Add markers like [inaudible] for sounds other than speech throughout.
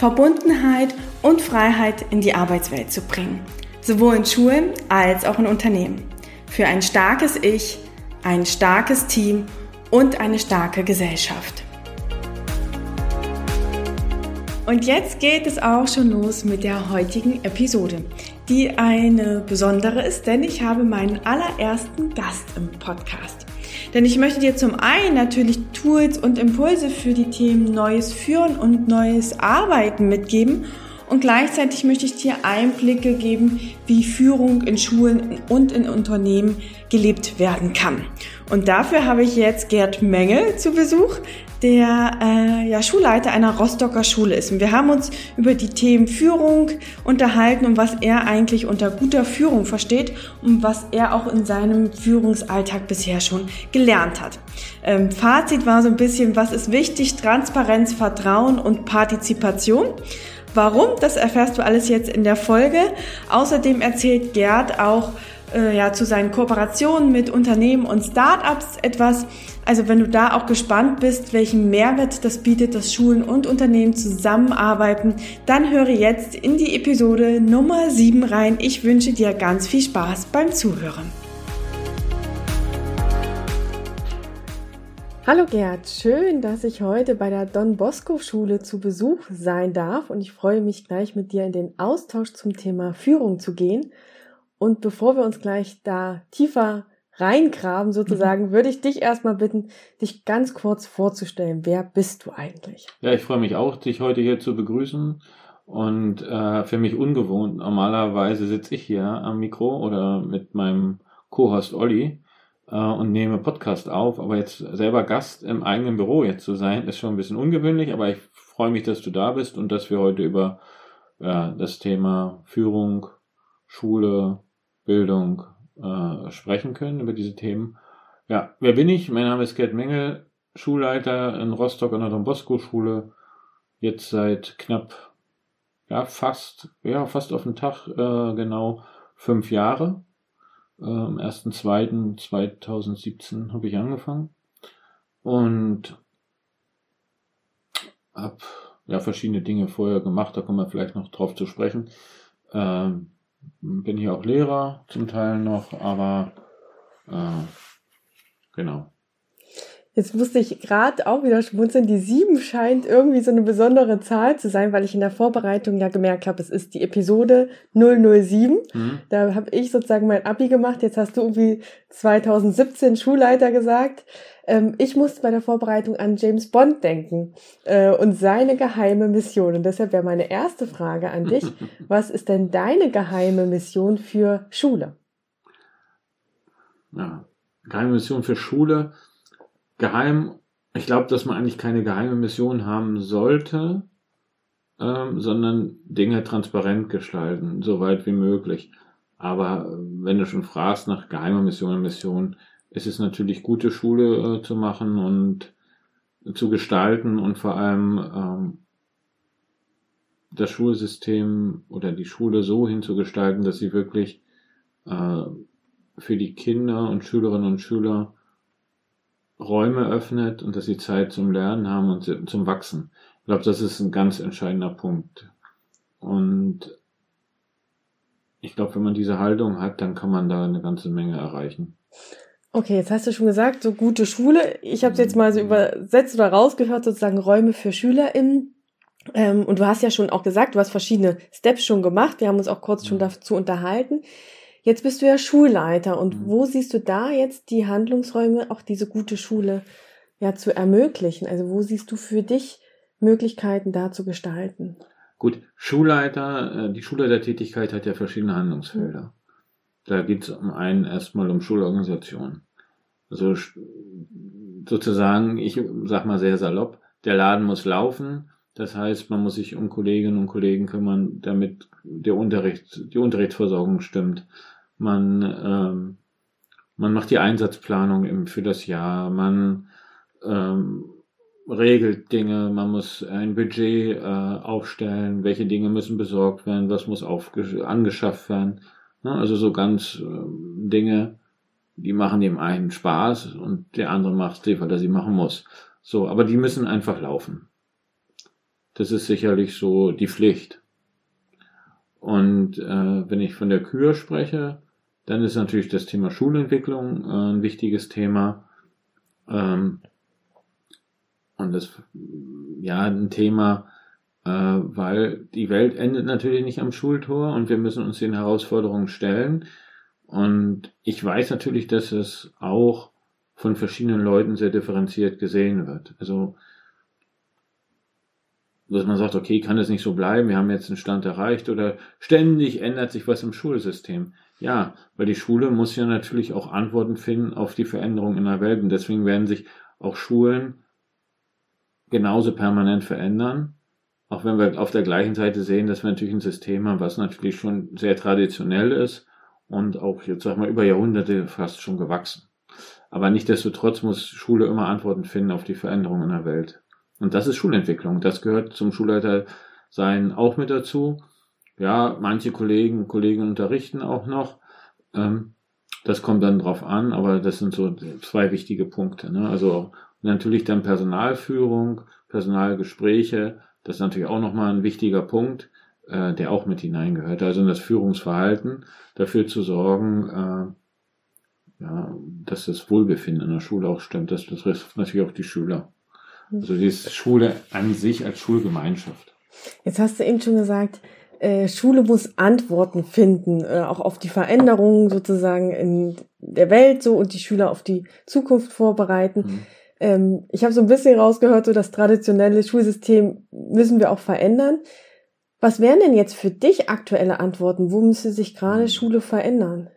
Verbundenheit und Freiheit in die Arbeitswelt zu bringen, sowohl in Schulen als auch in Unternehmen. Für ein starkes Ich, ein starkes Team und eine starke Gesellschaft. Und jetzt geht es auch schon los mit der heutigen Episode, die eine besondere ist, denn ich habe meinen allerersten Gast im Podcast. Denn ich möchte dir zum einen natürlich Tools und Impulse für die Themen Neues führen und Neues arbeiten mitgeben und gleichzeitig möchte ich dir Einblicke geben, wie Führung in Schulen und in Unternehmen gelebt werden kann. Und dafür habe ich jetzt Gerd Mengel zu Besuch, der äh, ja, Schulleiter einer Rostocker Schule ist. Und wir haben uns über die Themen Führung unterhalten und was er eigentlich unter guter Führung versteht und was er auch in seinem Führungsalltag bisher schon gelernt hat. Ähm, Fazit war so ein bisschen, was ist wichtig? Transparenz, Vertrauen und Partizipation. Warum? Das erfährst du alles jetzt in der Folge. Außerdem erzählt Gerd auch äh, ja, zu seinen Kooperationen mit Unternehmen und Startups etwas. Also wenn du da auch gespannt bist, welchen Mehrwert das bietet, dass Schulen und Unternehmen zusammenarbeiten, dann höre jetzt in die Episode Nummer 7 rein. Ich wünsche dir ganz viel Spaß beim Zuhören. Hallo Gerd, schön, dass ich heute bei der Don Bosco Schule zu Besuch sein darf und ich freue mich gleich mit dir in den Austausch zum Thema Führung zu gehen. Und bevor wir uns gleich da tiefer reingraben sozusagen, mhm. würde ich dich erstmal bitten, dich ganz kurz vorzustellen. Wer bist du eigentlich? Ja, ich freue mich auch, dich heute hier zu begrüßen. Und äh, für mich ungewohnt. Normalerweise sitze ich hier am Mikro oder mit meinem Co-Host Olli äh, und nehme Podcast auf. Aber jetzt selber Gast im eigenen Büro jetzt zu sein, ist schon ein bisschen ungewöhnlich. Aber ich freue mich, dass du da bist und dass wir heute über ja, das Thema Führung, Schule, Bildung äh, sprechen können, über diese Themen. Ja, wer bin ich? Mein Name ist Gerd Mengel, Schulleiter in Rostock an der Don Bosco Schule. Jetzt seit knapp, ja, fast, ja, fast auf den Tag, äh, genau fünf Jahre. Äh, am 1.2.2017 habe ich angefangen und habe ja verschiedene Dinge vorher gemacht, da kommen wir vielleicht noch drauf zu sprechen. Ähm, bin hier auch Lehrer zum Teil noch, aber äh, genau. Jetzt musste ich gerade auch wieder schmunzeln. Die sieben scheint irgendwie so eine besondere Zahl zu sein, weil ich in der Vorbereitung ja gemerkt habe, es ist die Episode 007. Mhm. Da habe ich sozusagen mein Abi gemacht. Jetzt hast du irgendwie 2017 Schulleiter gesagt. Ähm, ich musste bei der Vorbereitung an James Bond denken äh, und seine geheime Mission. Und deshalb wäre meine erste Frage an dich. [laughs] Was ist denn deine geheime Mission für Schule? Ja, geheime Mission für Schule geheim, ich glaube, dass man eigentlich keine geheime Mission haben sollte, ähm, sondern Dinge transparent gestalten, so weit wie möglich. Aber äh, wenn du schon fragst nach geheimer Mission Mission, ist es natürlich gute Schule äh, zu machen und zu gestalten und vor allem ähm, das Schulsystem oder die Schule so hinzugestalten, dass sie wirklich äh, für die Kinder und Schülerinnen und Schüler Räume öffnet und dass sie Zeit zum Lernen haben und zum Wachsen. Ich glaube, das ist ein ganz entscheidender Punkt. Und ich glaube, wenn man diese Haltung hat, dann kann man da eine ganze Menge erreichen. Okay, jetzt hast du schon gesagt, so gute Schule. Ich habe es jetzt mal so übersetzt oder rausgehört, sozusagen Räume für SchülerInnen. Ähm, und du hast ja schon auch gesagt, du hast verschiedene Steps schon gemacht. Wir haben uns auch kurz schon dazu unterhalten. Jetzt bist du ja Schulleiter und mhm. wo siehst du da jetzt die Handlungsräume, auch diese gute Schule ja zu ermöglichen? Also wo siehst du für dich Möglichkeiten da zu gestalten? Gut, Schulleiter, äh, die Schulleitertätigkeit hat ja verschiedene Handlungsfelder. Mhm. Da geht es um einen erstmal um Schulorganisation. Also sozusagen, ich sag mal sehr salopp, der Laden muss laufen, Das heißt, man muss sich um Kolleginnen und Kollegen kümmern, damit der Unterricht, die Unterrichtsversorgung stimmt. Man, ähm, man macht die Einsatzplanung im, für das Jahr. Man ähm, regelt Dinge. Man muss ein Budget äh, aufstellen. Welche Dinge müssen besorgt werden? Was muss angeschafft werden? Ne? Also so ganz äh, Dinge, die machen dem einen Spaß und der andere macht sie, weil er sie machen muss. So, aber die müssen einfach laufen. Das ist sicherlich so die Pflicht. Und äh, wenn ich von der Kür spreche, dann ist natürlich das Thema Schulentwicklung äh, ein wichtiges Thema. Ähm, und das ja ein Thema, äh, weil die Welt endet natürlich nicht am Schultor und wir müssen uns den Herausforderungen stellen. Und ich weiß natürlich, dass es auch von verschiedenen Leuten sehr differenziert gesehen wird. Also, dass man sagt, okay, kann es nicht so bleiben, wir haben jetzt einen Stand erreicht oder ständig ändert sich was im Schulsystem. Ja, weil die Schule muss ja natürlich auch Antworten finden auf die Veränderungen in der Welt und deswegen werden sich auch Schulen genauso permanent verändern. Auch wenn wir auf der gleichen Seite sehen, dass wir natürlich ein System haben, was natürlich schon sehr traditionell ist und auch jetzt sag mal über Jahrhunderte fast schon gewachsen. Aber nichtdestotrotz muss Schule immer Antworten finden auf die Veränderungen in der Welt. Und das ist Schulentwicklung. Das gehört zum Schulleiter sein auch mit dazu. Ja, manche Kollegen, Kollegen unterrichten auch noch. Ähm, das kommt dann drauf an, aber das sind so zwei wichtige Punkte. Ne? Also natürlich dann Personalführung, Personalgespräche. Das ist natürlich auch nochmal ein wichtiger Punkt, äh, der auch mit hineingehört. Also in das Führungsverhalten dafür zu sorgen, äh, ja, dass das Wohlbefinden in der Schule auch stimmt. Das betrifft natürlich auch die Schüler. Also die Schule an sich als Schulgemeinschaft. Jetzt hast du eben schon gesagt, äh, Schule muss Antworten finden, äh, auch auf die Veränderungen sozusagen in der Welt so und die Schüler auf die Zukunft vorbereiten. Mhm. Ähm, ich habe so ein bisschen rausgehört, so das traditionelle Schulsystem müssen wir auch verändern. Was wären denn jetzt für dich aktuelle Antworten? Wo müsste sich gerade hm. Schule verändern?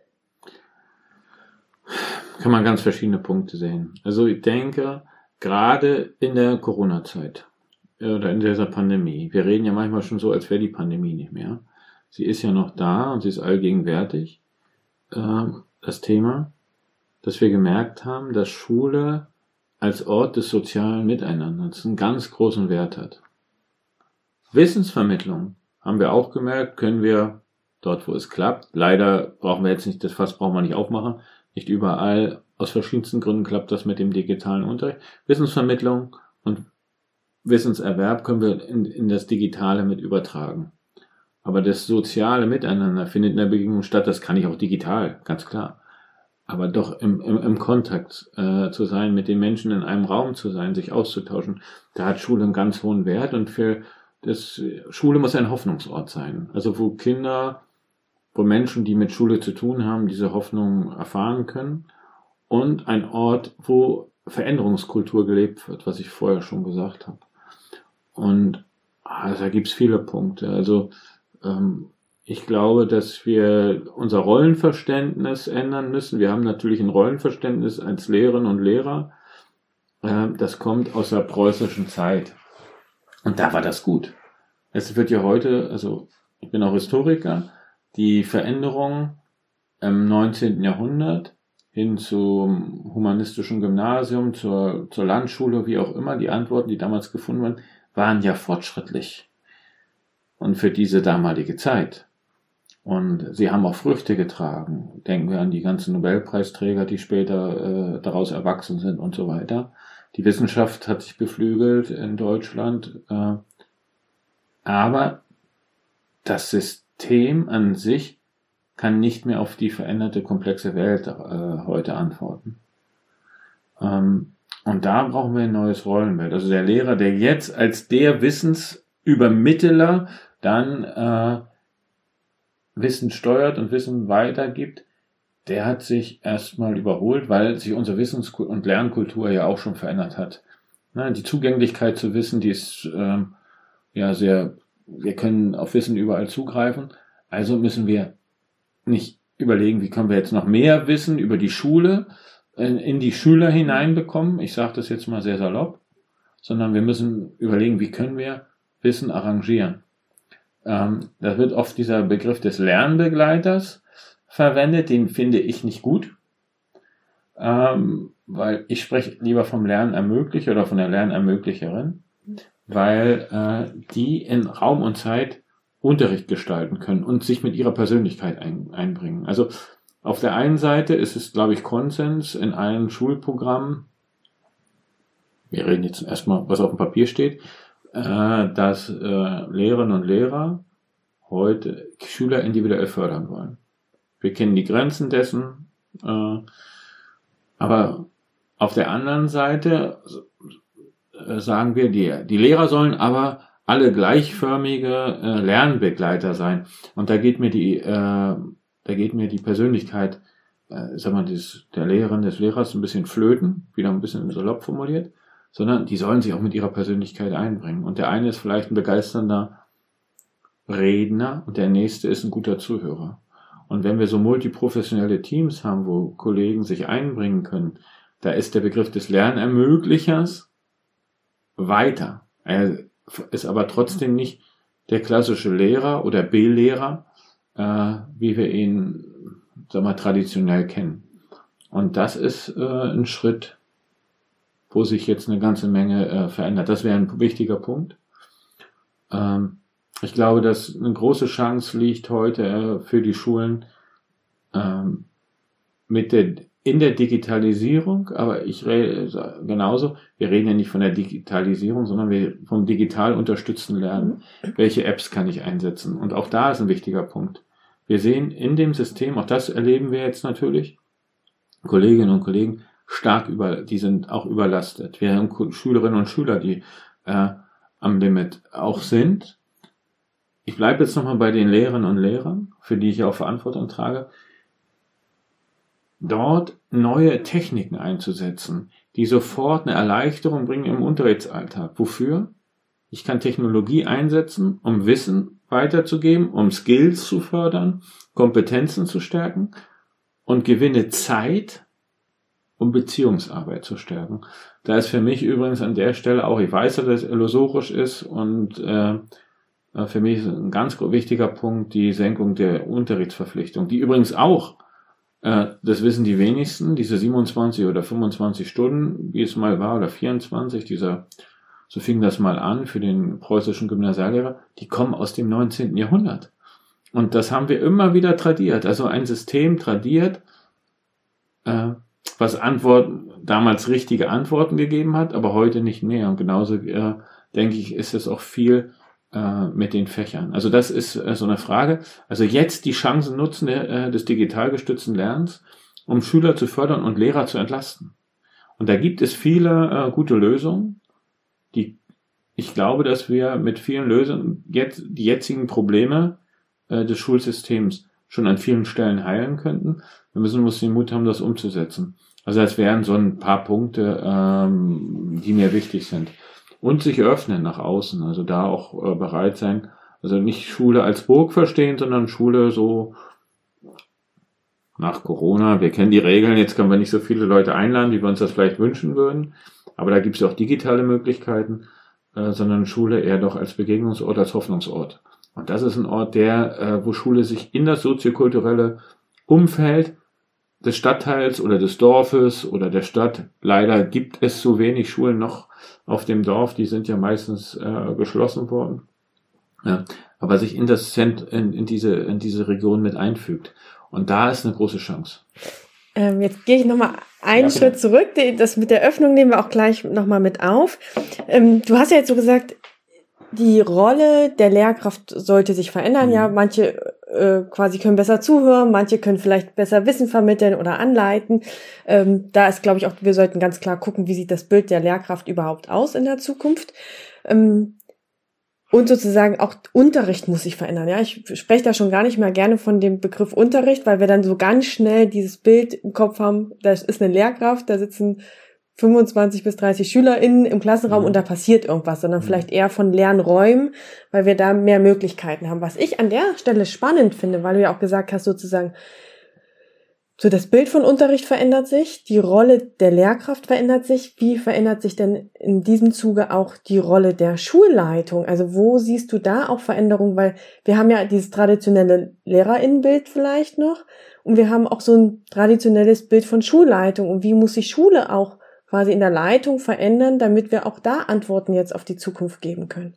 Kann man ganz verschiedene Punkte sehen. Also ich denke, gerade in der Corona-Zeit äh, oder in dieser Pandemie, wir reden ja manchmal schon so, als wäre die Pandemie nicht mehr. Sie ist ja noch da und sie ist allgegenwärtig. Ähm, das Thema, dass wir gemerkt haben, dass Schule als Ort des sozialen Miteinanders einen ganz großen Wert hat. Wissensvermittlung haben wir auch gemerkt, können wir dort, wo es klappt. Leider brauchen wir jetzt nicht, das Fass brauchen wir nicht aufmachen. Nicht überall, aus verschiedensten Gründen klappt das mit dem digitalen Unterricht. Wissensvermittlung und Wissenserwerb können wir in, in das Digitale mit übertragen. Aber das soziale Miteinander findet in der Begegnung statt, das kann ich auch digital, ganz klar aber doch im, im, im Kontakt äh, zu sein, mit den Menschen in einem Raum zu sein, sich auszutauschen, da hat Schule einen ganz hohen Wert und für das Schule muss ein Hoffnungsort sein. Also wo Kinder, wo Menschen, die mit Schule zu tun haben, diese Hoffnung erfahren können und ein Ort, wo Veränderungskultur gelebt wird, was ich vorher schon gesagt habe. Und also, da gibt's viele Punkte. Also ähm, ich glaube, dass wir unser Rollenverständnis ändern müssen. Wir haben natürlich ein Rollenverständnis als Lehrerinnen und Lehrer. Äh, das kommt aus der preußischen Zeit. Und da war das gut. Es wird ja heute, also ich bin auch Historiker, die Veränderung im 19. Jahrhundert hin zum humanistischen Gymnasium, zur, zur Landschule, wie auch immer, die Antworten, die damals gefunden wurden, waren ja fortschrittlich. Und für diese damalige Zeit. Und sie haben auch Früchte getragen. Denken wir an die ganzen Nobelpreisträger, die später äh, daraus erwachsen sind und so weiter. Die Wissenschaft hat sich beflügelt in Deutschland. Äh, aber das System an sich kann nicht mehr auf die veränderte, komplexe Welt äh, heute antworten. Ähm, und da brauchen wir ein neues Rollenbild. Also der Lehrer, der jetzt als der Wissensübermittler dann äh, Wissen steuert und Wissen weitergibt, der hat sich erstmal überholt, weil sich unsere Wissens- und Lernkultur ja auch schon verändert hat. die Zugänglichkeit zu Wissen, die ist ähm, ja sehr, wir können auf Wissen überall zugreifen. Also müssen wir nicht überlegen, wie können wir jetzt noch mehr Wissen über die Schule in, die Schüler hineinbekommen. Ich sage das jetzt mal sehr salopp, sondern wir müssen überlegen, wie können wir Wissen arrangieren. Ähm, da wird oft dieser Begriff des Lernbegleiters verwendet, den finde ich nicht gut, ähm, weil ich spreche lieber vom Lernermöglicher oder von der Lernermöglicherin, weil äh, die in Raum und Zeit Unterricht gestalten können und sich mit ihrer Persönlichkeit ein, einbringen. Also auf der einen Seite ist es, glaube ich, Konsens in allen Schulprogrammen, wir reden jetzt erstmal, was auf dem Papier steht, äh, dass äh, Lehrerinnen und Lehrer heute Schüler individuell fördern wollen. Wir kennen die Grenzen dessen, äh, aber auf der anderen Seite äh, sagen wir, die, die Lehrer sollen aber alle gleichförmige äh, Lernbegleiter sein. Und da geht mir die, äh, da geht mir die Persönlichkeit, äh, sag mal, des, der Lehrerin, des Lehrers ein bisschen flöten, wieder ein bisschen salopp formuliert sondern die sollen sich auch mit ihrer Persönlichkeit einbringen. Und der eine ist vielleicht ein begeisternder Redner und der nächste ist ein guter Zuhörer. Und wenn wir so multiprofessionelle Teams haben, wo Kollegen sich einbringen können, da ist der Begriff des Lernermöglichers weiter. Er ist aber trotzdem nicht der klassische Lehrer oder B-Lehrer, äh, wie wir ihn sag mal, traditionell kennen. Und das ist äh, ein Schritt wo sich jetzt eine ganze Menge äh, verändert. Das wäre ein wichtiger Punkt. Ähm, ich glaube, dass eine große Chance liegt heute äh, für die Schulen ähm, mit der in der Digitalisierung, aber ich rede genauso, wir reden ja nicht von der Digitalisierung, sondern wir vom digital unterstützten Lernen. Welche Apps kann ich einsetzen? Und auch da ist ein wichtiger Punkt. Wir sehen in dem System, auch das erleben wir jetzt natürlich, Kolleginnen und Kollegen, stark über, die sind auch überlastet. Wir haben Schülerinnen und Schüler, die äh, am Limit auch sind. Ich bleibe jetzt nochmal bei den Lehrerinnen und Lehrern, für die ich auch Verantwortung trage, dort neue Techniken einzusetzen, die sofort eine Erleichterung bringen im Unterrichtsalltag. Wofür? Ich kann Technologie einsetzen, um Wissen weiterzugeben, um Skills zu fördern, Kompetenzen zu stärken und gewinne Zeit um Beziehungsarbeit zu stärken. Da ist für mich übrigens an der Stelle auch, ich weiß, dass es illusorisch ist und äh, für mich ist ein ganz wichtiger Punkt die Senkung der Unterrichtsverpflichtung, die übrigens auch, das wissen die wenigsten, diese 27 oder 25 Stunden, wie es mal war, oder 24, dieser, so fing das mal an für den preußischen Gymnasiallehrer, die kommen aus dem 19. Jahrhundert. Und das haben wir immer wieder tradiert. Also ein System tradiert, äh, was Antworten, damals richtige Antworten gegeben hat, aber heute nicht mehr. Und genauso äh, denke ich, ist es auch viel äh, mit den Fächern. Also das ist äh, so eine Frage. Also jetzt die Chancen nutzen äh, des digital gestützten Lernens, um Schüler zu fördern und Lehrer zu entlasten. Und da gibt es viele äh, gute Lösungen, die ich glaube, dass wir mit vielen Lösungen jetzt die jetzigen Probleme äh, des Schulsystems schon an vielen Stellen heilen könnten. Wir müssen uns den Mut haben, das umzusetzen. Also das wären so ein paar Punkte, ähm, die mir wichtig sind. Und sich öffnen nach außen, also da auch äh, bereit sein, also nicht Schule als Burg verstehen, sondern Schule so nach Corona. Wir kennen die Regeln, jetzt können wir nicht so viele Leute einladen, wie wir uns das vielleicht wünschen würden. Aber da gibt es auch digitale Möglichkeiten, äh, sondern Schule eher doch als Begegnungsort, als Hoffnungsort. Und das ist ein Ort, der, äh, wo Schule sich in das soziokulturelle Umfeld des Stadtteils oder des Dorfes oder der Stadt. Leider gibt es so wenig Schulen noch auf dem Dorf, die sind ja meistens äh, geschlossen worden. Ja, aber sich in das Zent in, in diese in diese Region mit einfügt. Und da ist eine große Chance. Ähm, jetzt gehe ich nochmal einen ja, Schritt zurück. Das mit der Öffnung nehmen wir auch gleich nochmal mit auf. Ähm, du hast ja jetzt so gesagt, die Rolle der Lehrkraft sollte sich verändern. Mhm. Ja, manche äh, quasi können besser zuhören, manche können vielleicht besser Wissen vermitteln oder anleiten. Ähm, da ist, glaube ich, auch, wir sollten ganz klar gucken, wie sieht das Bild der Lehrkraft überhaupt aus in der Zukunft. Ähm, und sozusagen auch Unterricht muss sich verändern. Ja, ich spreche da schon gar nicht mehr gerne von dem Begriff Unterricht, weil wir dann so ganz schnell dieses Bild im Kopf haben. Da ist eine Lehrkraft, da sitzen 25 bis 30 SchülerInnen im Klassenraum mhm. und da passiert irgendwas, sondern mhm. vielleicht eher von Lernräumen, weil wir da mehr Möglichkeiten haben. Was ich an der Stelle spannend finde, weil du ja auch gesagt hast, sozusagen, So, das Bild von Unterricht verändert sich, die Rolle der Lehrkraft verändert sich. Wie verändert sich denn in diesem Zuge auch die Rolle der Schulleitung? Also wo siehst du da auch Veränderungen? Weil wir haben ja dieses traditionelle Lehrerinnenbild vielleicht noch und wir haben auch so ein traditionelles Bild von Schulleitung. Und wie muss sich Schule auch quasi in der Leitung verändern, damit wir auch da Antworten jetzt auf die Zukunft geben können?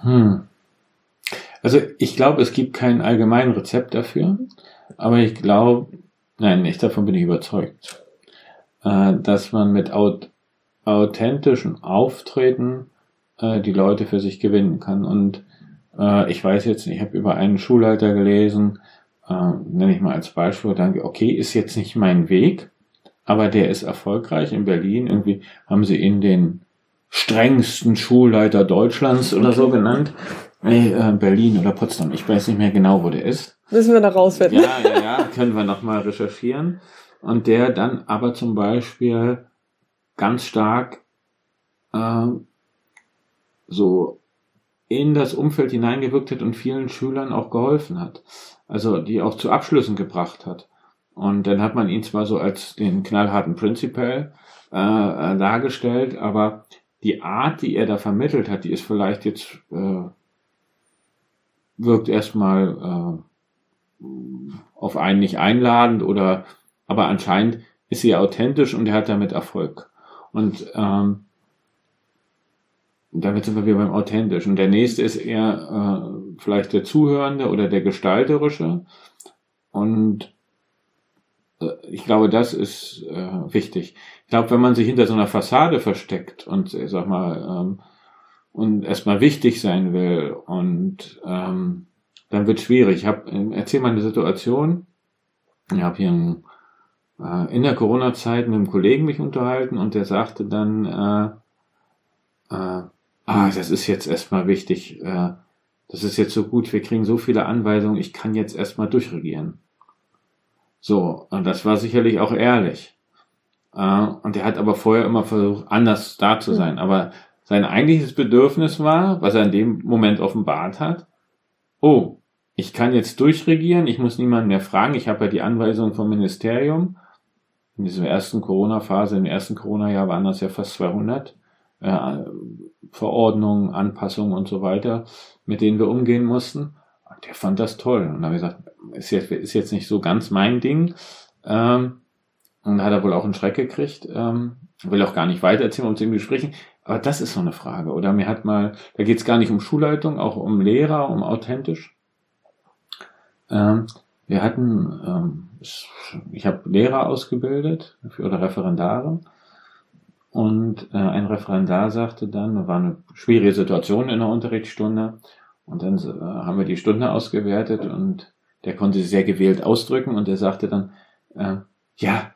Hm. Also ich glaube, es gibt kein allgemeines Rezept dafür, aber ich glaube, nein, nicht davon bin ich überzeugt, äh, dass man mit authentischem Auftreten äh, die Leute für sich gewinnen kann. Und äh, ich weiß jetzt, ich habe über einen Schulleiter gelesen, nenne ich mal als Beispiel, danke, okay, ist jetzt nicht mein Weg, aber der ist erfolgreich in Berlin. Irgendwie haben sie ihn den strengsten Schulleiter Deutschlands oder so genannt. Äh, Berlin oder Potsdam, ich weiß nicht mehr genau, wo der ist. Müssen wir noch rausfinden. Ja, ja, ja, [laughs] können wir nochmal recherchieren. Und der dann aber zum Beispiel ganz stark äh, so in das Umfeld hineingewirkt hat und vielen Schülern auch geholfen hat. Also die auch zu Abschlüssen gebracht hat. Und dann hat man ihn zwar so als den knallharten Principal äh, äh dargestellt, aber die Art, die er da vermittelt hat, die ist vielleicht jetzt äh, wirkt erstmal äh, auf einen nicht einladend oder aber anscheinend ist sie authentisch und er hat damit Erfolg. Und ähm, damit sind wir wieder beim authentisch. Und der nächste ist eher äh, vielleicht der Zuhörende oder der Gestalterische. Und ich glaube, das ist äh, wichtig. Ich glaube, wenn man sich hinter so einer Fassade versteckt und ich sag mal ähm, und erstmal wichtig sein will und ähm, dann wird schwierig. Ich habe erzähl mal eine Situation. Ich habe hier ein, äh, in der Corona-Zeit mit einem Kollegen mich unterhalten und der sagte dann, äh, äh, ah, das ist jetzt erstmal wichtig, äh, das ist jetzt so gut, wir kriegen so viele Anweisungen, ich kann jetzt erstmal durchregieren. So, und das war sicherlich auch ehrlich. Äh, und er hat aber vorher immer versucht, anders da zu sein. Mhm. Aber sein eigentliches Bedürfnis war, was er in dem Moment offenbart hat, oh, ich kann jetzt durchregieren, ich muss niemanden mehr fragen, ich habe ja die Anweisung vom Ministerium. In dieser ersten Corona-Phase, im ersten Corona-Jahr waren das ja fast 200 äh, Verordnungen, Anpassungen und so weiter, mit denen wir umgehen mussten. Der fand das toll. Und dann habe ich gesagt, ist jetzt, ist jetzt nicht so ganz mein Ding. Ähm, und hat er wohl auch einen Schreck gekriegt. Ähm, will auch gar nicht weiter erzählen, um zu ihm besprechen. Aber das ist so eine Frage. Oder mir hat mal, da geht es gar nicht um Schulleitung, auch um Lehrer, um authentisch. Ähm, wir hatten, ähm, ich habe Lehrer ausgebildet für, oder Referendare. Und äh, ein Referendar sagte dann, war eine schwierige Situation in der Unterrichtsstunde. Und dann äh, haben wir die Stunde ausgewertet und der konnte sehr gewählt ausdrücken und er sagte dann, äh, ja,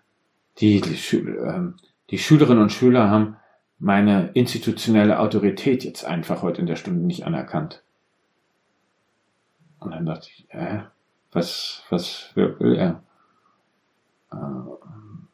die, die, Schü äh, die Schülerinnen und Schüler haben meine institutionelle Autorität jetzt einfach heute in der Stunde nicht anerkannt. Und dann dachte ich, äh, was, was will er? Äh,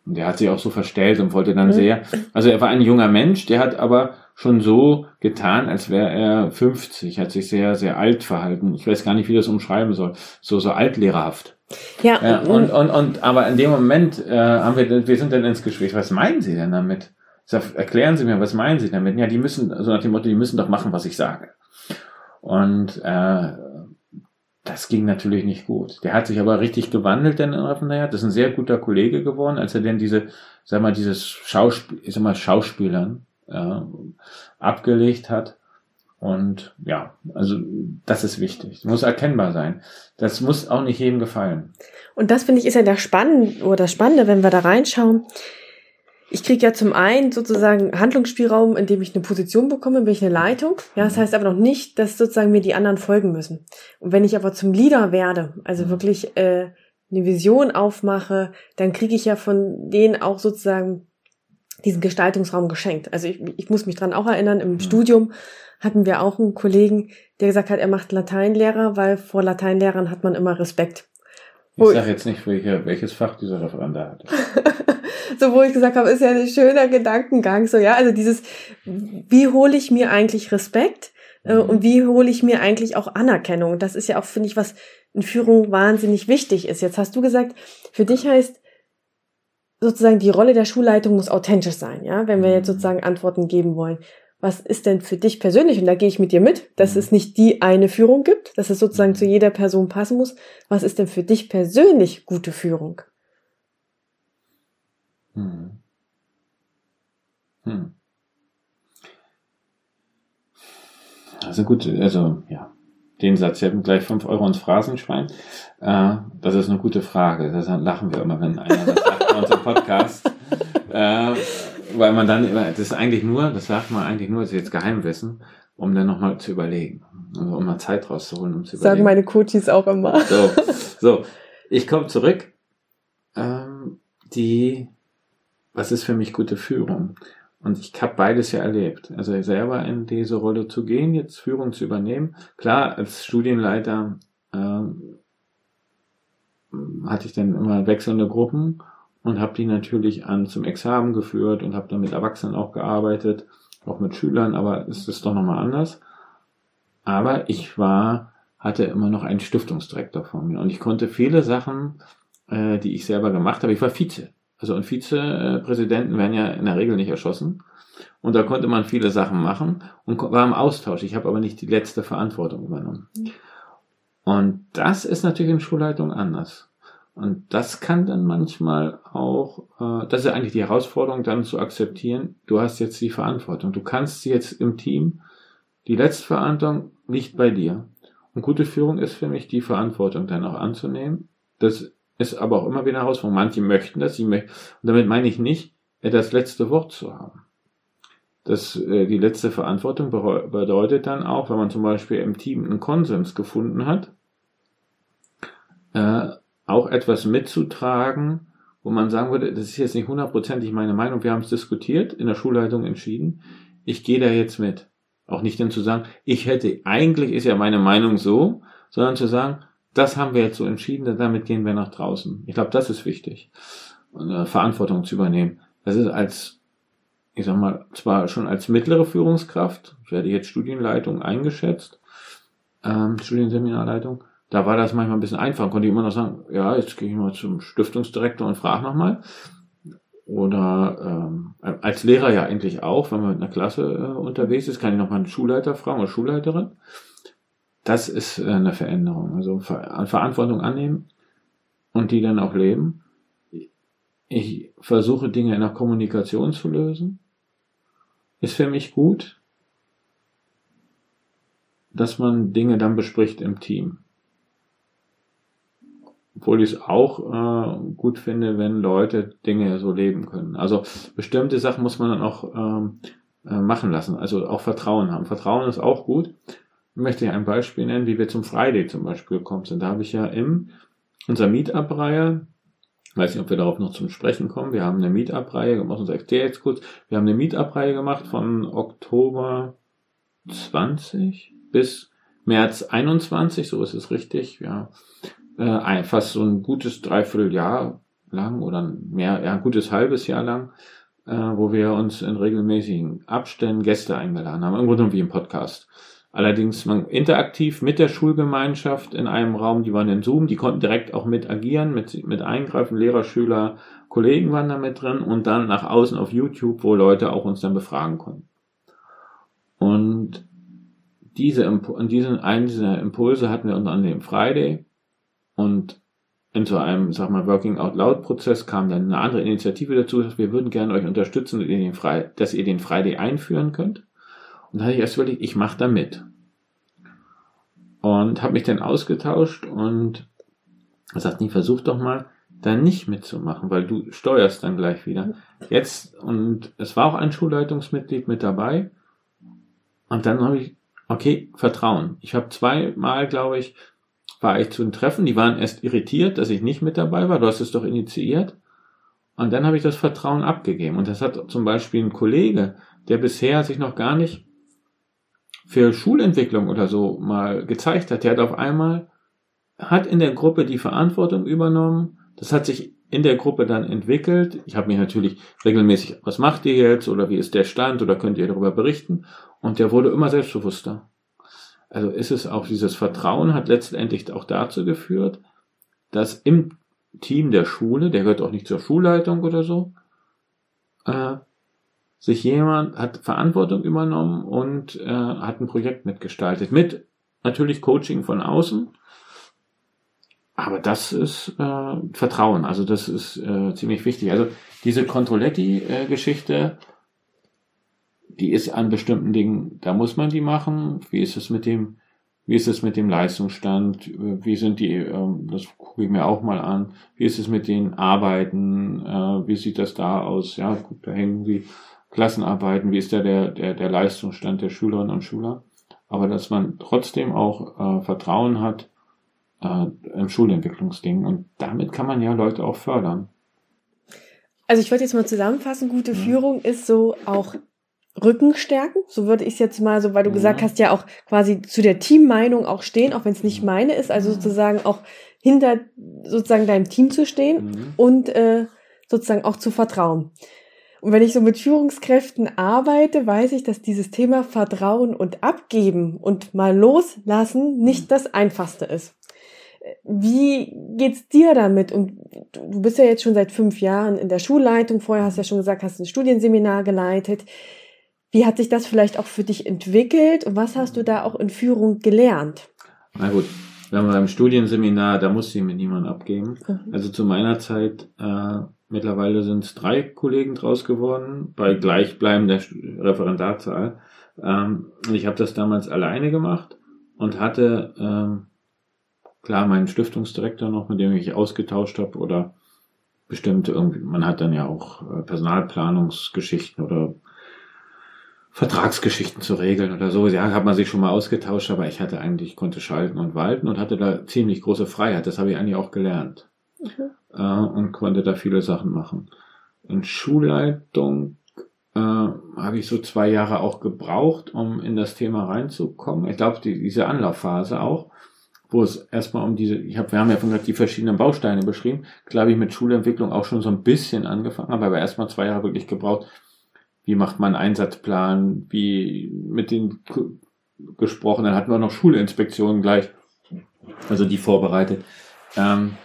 und er hat sich auch so verstellt und wollte dann mhm. sehr, also er war ein junger Mensch, der hat aber schon so getan, als wäre er 50, hat sich sehr, sehr alt verhalten. Ich weiß gar nicht, wie das umschreiben soll. So, so altlehrerhaft. Ja, ja und, und, und, aber in dem Moment äh, haben wir, wir sind dann ins Gespräch. Was meinen Sie denn damit? Sag, erklären Sie mir, was meinen Sie damit? Ja, die müssen, so also nach dem Motto, die müssen doch machen, was ich sage. Und äh, das ging natürlich nicht gut. Der hat sich aber richtig gewandelt, denn Referendariat. Das ist ein sehr guter Kollege geworden, als er denn diese, sag mal, dieses Schauspiel, ich sag mal, Schauspielern äh, abgelegt hat. Und ja, also das ist wichtig. Muss erkennbar sein. Das muss auch nicht jedem gefallen. Und das finde ich ist ja der Spannende oder das Spannende, wenn wir da reinschauen ich kriege ja zum einen sozusagen Handlungsspielraum, indem ich eine Position bekomme, bin ich eine Leitung. Ja, das heißt aber noch nicht, dass sozusagen mir die anderen folgen müssen. Und wenn ich aber zum Leader werde, also mhm. wirklich äh, eine Vision aufmache, dann kriege ich ja von denen auch sozusagen diesen Gestaltungsraum geschenkt. Also ich, ich muss mich dran auch erinnern, im mhm. Studium hatten wir auch einen Kollegen, der gesagt hat, er macht Lateinlehrer, weil vor Lateinlehrern hat man immer Respekt. Ich sage jetzt nicht, welche, welches Fach dieser Referendar hatte. [laughs] so wo ich gesagt habe, ist ja ein schöner Gedankengang. So, ja, also dieses, wie hole ich mir eigentlich Respekt? Äh, und wie hole ich mir eigentlich auch Anerkennung? Das ist ja auch, finde ich, was in Führung wahnsinnig wichtig ist. Jetzt hast du gesagt, für dich heißt sozusagen die Rolle der Schulleitung muss authentisch sein, ja, wenn wir jetzt mhm. sozusagen Antworten geben wollen. Was ist denn für dich persönlich? Und da gehe ich mit dir mit, dass es nicht die eine Führung gibt, dass es sozusagen zu jeder Person passen muss. Was ist denn für dich persönlich gute Führung? Hm. Hm. Also gut, also ja, den Satz, Sie haben gleich fünf Euro ins Phrasenschwein. Äh, das ist eine gute Frage. Deshalb lachen wir immer, wenn einer das sagt bei unserem Podcast. Weil man dann immer, das ist eigentlich nur, das sagt man eigentlich nur, das ist jetzt Geheimwissen, um dann nochmal zu überlegen. Also um mal Zeit rauszuholen, um zu überlegen. Sagen meine Coaches auch immer. So, so. ich komme zurück. Ähm, die, was ist für mich gute Führung? Und ich habe beides ja erlebt. Also selber in diese Rolle zu gehen, jetzt Führung zu übernehmen. Klar, als Studienleiter äh, hatte ich dann immer wechselnde Gruppen und habe die natürlich an zum Examen geführt und habe dann mit Erwachsenen auch gearbeitet, auch mit Schülern, aber es ist doch nochmal anders. Aber ich war, hatte immer noch einen Stiftungsdirektor vor mir und ich konnte viele Sachen, äh, die ich selber gemacht habe, ich war Vize. Also und Vizepräsidenten werden ja in der Regel nicht erschossen. Und da konnte man viele Sachen machen und war im Austausch. Ich habe aber nicht die letzte Verantwortung übernommen. Und das ist natürlich in Schulleitung anders. Und das kann dann manchmal auch, äh, das ist eigentlich die Herausforderung, dann zu akzeptieren, du hast jetzt die Verantwortung. Du kannst jetzt im Team, die letzte Verantwortung liegt bei dir. Und gute Führung ist für mich, die Verantwortung dann auch anzunehmen. Das ist aber auch immer wieder eine Herausforderung. Manche möchten das, sie möchten, und damit meine ich nicht, das letzte Wort zu haben. Das, äh, die letzte Verantwortung bedeutet dann auch, wenn man zum Beispiel im Team einen Konsens gefunden hat, äh, auch etwas mitzutragen, wo man sagen würde, das ist jetzt nicht hundertprozentig meine Meinung, wir haben es diskutiert, in der Schulleitung entschieden, ich gehe da jetzt mit. Auch nicht dann zu sagen, ich hätte, eigentlich ist ja meine Meinung so, sondern zu sagen, das haben wir jetzt so entschieden, damit gehen wir nach draußen. Ich glaube, das ist wichtig, äh, Verantwortung zu übernehmen. Das ist als, ich sag mal, zwar schon als mittlere Führungskraft, ich werde jetzt Studienleitung eingeschätzt, ähm, Studienseminarleitung, da war das manchmal ein bisschen einfach, konnte ich immer noch sagen, ja, jetzt gehe ich mal zum Stiftungsdirektor und frage nochmal. Oder ähm, als Lehrer ja eigentlich auch, wenn man mit einer Klasse äh, unterwegs ist, kann ich nochmal einen Schulleiter fragen oder Schulleiterin das ist äh, eine Veränderung. Also Verantwortung annehmen und die dann auch leben. Ich versuche Dinge in der Kommunikation zu lösen. Ist für mich gut, dass man Dinge dann bespricht im Team. Obwohl ich es auch äh, gut finde, wenn Leute Dinge so leben können. Also bestimmte Sachen muss man dann auch ähm, äh, machen lassen. Also auch Vertrauen haben. Vertrauen ist auch gut möchte ich ein Beispiel nennen, wie wir zum Friday zum Beispiel gekommen sind. Da habe ich ja im unserer Meetup-Reihe, weiß nicht, ob wir darauf noch zum Sprechen kommen, wir haben eine Meetup-Reihe, gemacht, uns erklärt jetzt kurz, wir haben eine Meetup-Reihe gemacht von Oktober 20 bis März 21, so ist es richtig, ja, äh, fast so ein gutes Dreivierteljahr lang oder mehr, ja, ein gutes halbes Jahr lang, äh, wo wir uns in regelmäßigen Abständen Gäste eingeladen haben, im Grunde wie im Podcast. Allerdings man interaktiv mit der Schulgemeinschaft in einem Raum, die waren in Zoom, die konnten direkt auch mit agieren, mit, mit eingreifen, Lehrer, Schüler, Kollegen waren da mit drin und dann nach außen auf YouTube, wo Leute auch uns dann befragen konnten. Und diese, und diesen, einen dieser Impulse hatten wir unter anderem Friday und in so einem, sag mal, Working Out Loud Prozess kam dann eine andere Initiative dazu, dass wir würden gerne euch unterstützen, dass ihr den Friday einführen könnt. Und da habe ich erst überlegt, ich mache da mit. Und habe mich dann ausgetauscht und gesagt, nee, versuch doch mal, da nicht mitzumachen, weil du steuerst dann gleich wieder. Jetzt, und es war auch ein Schulleitungsmitglied mit dabei. Und dann habe ich, okay, Vertrauen. Ich habe zweimal, glaube ich, war ich zu den Treffen, die waren erst irritiert, dass ich nicht mit dabei war. Du hast es doch initiiert. Und dann habe ich das Vertrauen abgegeben. Und das hat zum Beispiel ein Kollege, der bisher sich noch gar nicht für Schulentwicklung oder so mal gezeigt hat. Der hat auf einmal, hat in der Gruppe die Verantwortung übernommen. Das hat sich in der Gruppe dann entwickelt. Ich habe mich natürlich regelmäßig, was macht ihr jetzt oder wie ist der Stand oder könnt ihr darüber berichten? Und der wurde immer selbstbewusster. Also ist es auch dieses Vertrauen hat letztendlich auch dazu geführt, dass im Team der Schule, der gehört auch nicht zur Schulleitung oder so, äh, sich jemand hat Verantwortung übernommen und äh, hat ein Projekt mitgestaltet. Mit natürlich Coaching von außen. Aber das ist äh, Vertrauen, also das ist äh, ziemlich wichtig. Also diese Controletti-Geschichte, die ist an bestimmten Dingen, da muss man die machen. Wie ist es mit dem, wie ist es mit dem Leistungsstand? Wie sind die, ähm, das gucke ich mir auch mal an. Wie ist es mit den Arbeiten? Äh, wie sieht das da aus? Ja, gut, da hängen die Klassenarbeiten. Wie ist da der, der, der Leistungsstand der Schülerinnen und Schüler? Aber dass man trotzdem auch äh, Vertrauen hat äh, im Schulentwicklungsding. Und damit kann man ja Leute auch fördern. Also ich wollte jetzt mal zusammenfassen, gute mhm. Führung ist so auch Rücken stärken. So würde ich es jetzt mal so, weil du mhm. gesagt hast, ja auch quasi zu der Teammeinung auch stehen, auch wenn es nicht mhm. meine ist, also mhm. sozusagen auch hinter sozusagen deinem Team zu stehen mhm. und äh, sozusagen auch zu vertrauen. Und wenn ich so mit Führungskräften arbeite, weiß ich, dass dieses Thema Vertrauen und Abgeben und mal loslassen nicht mhm. das Einfachste ist. Wie geht's dir damit? Und du bist ja jetzt schon seit fünf Jahren in der Schulleitung. Vorher hast du ja schon gesagt, hast ein Studienseminar geleitet. Wie hat sich das vielleicht auch für dich entwickelt und was hast du da auch in Führung gelernt? Na gut, wir haben beim Studienseminar, da musste ich mit niemandem abgeben. Mhm. Also zu meiner Zeit, äh, mittlerweile sind es drei Kollegen draus geworden, bei gleichbleibender Referendarzahl. Ähm, und ich habe das damals alleine gemacht und hatte ähm, klar meinen Stiftungsdirektor noch, mit dem ich ausgetauscht habe oder bestimmt irgendwie, man hat dann ja auch äh, Personalplanungsgeschichten oder Vertragsgeschichten zu regeln oder so. Ja, hat man sich schon mal ausgetauscht, aber ich hatte eigentlich, konnte schalten und walten und hatte da ziemlich große Freiheit. Das habe ich eigentlich auch gelernt. Mhm. Äh, und konnte da viele Sachen machen. In Schulleitung äh, habe ich so zwei Jahre auch gebraucht, um in das Thema reinzukommen. Ich glaube, die, diese Anlaufphase auch, wo es erstmal um diese, ich habe, wir haben ja von gerade die verschiedenen Bausteine beschrieben, glaube ich, mit Schulentwicklung auch schon so ein bisschen angefangen, habe aber erstmal zwei Jahre wirklich gebraucht, wie macht man Einsatzplan, wie mit den gesprochen, dann hatten wir noch Schulinspektionen gleich, also die vorbereitet. Ähm,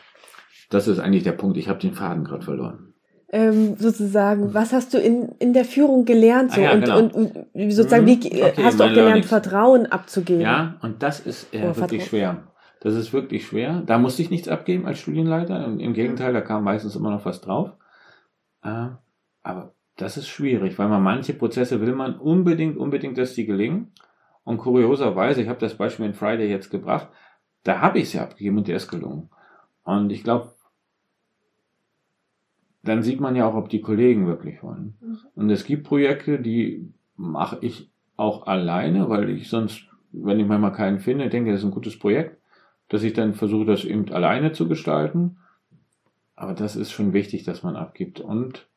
das ist eigentlich der Punkt. Ich habe den Faden gerade verloren. Ähm, sozusagen, was hast du in, in der Führung gelernt? So? Ah, ja, und, genau. und, und, sozusagen, wie mhm. okay, hast du auch gelernt, Learnings. Vertrauen abzugeben? Ja, und das ist äh, wirklich schwer. Das ist wirklich schwer. Da musste ich nichts abgeben als Studienleiter. Im, im Gegenteil, da kam meistens immer noch was drauf. Äh, aber das ist schwierig, weil man manche Prozesse will man unbedingt, unbedingt, dass die gelingen. Und kurioserweise, ich habe das Beispiel in Friday jetzt gebracht, da habe ich es ja abgegeben und der ist gelungen. Und ich glaube, dann sieht man ja auch, ob die Kollegen wirklich wollen. Mhm. Und es gibt Projekte, die mache ich auch alleine, weil ich sonst, wenn ich manchmal keinen finde, denke, das ist ein gutes Projekt, dass ich dann versuche, das eben alleine zu gestalten. Aber das ist schon wichtig, dass man abgibt. Und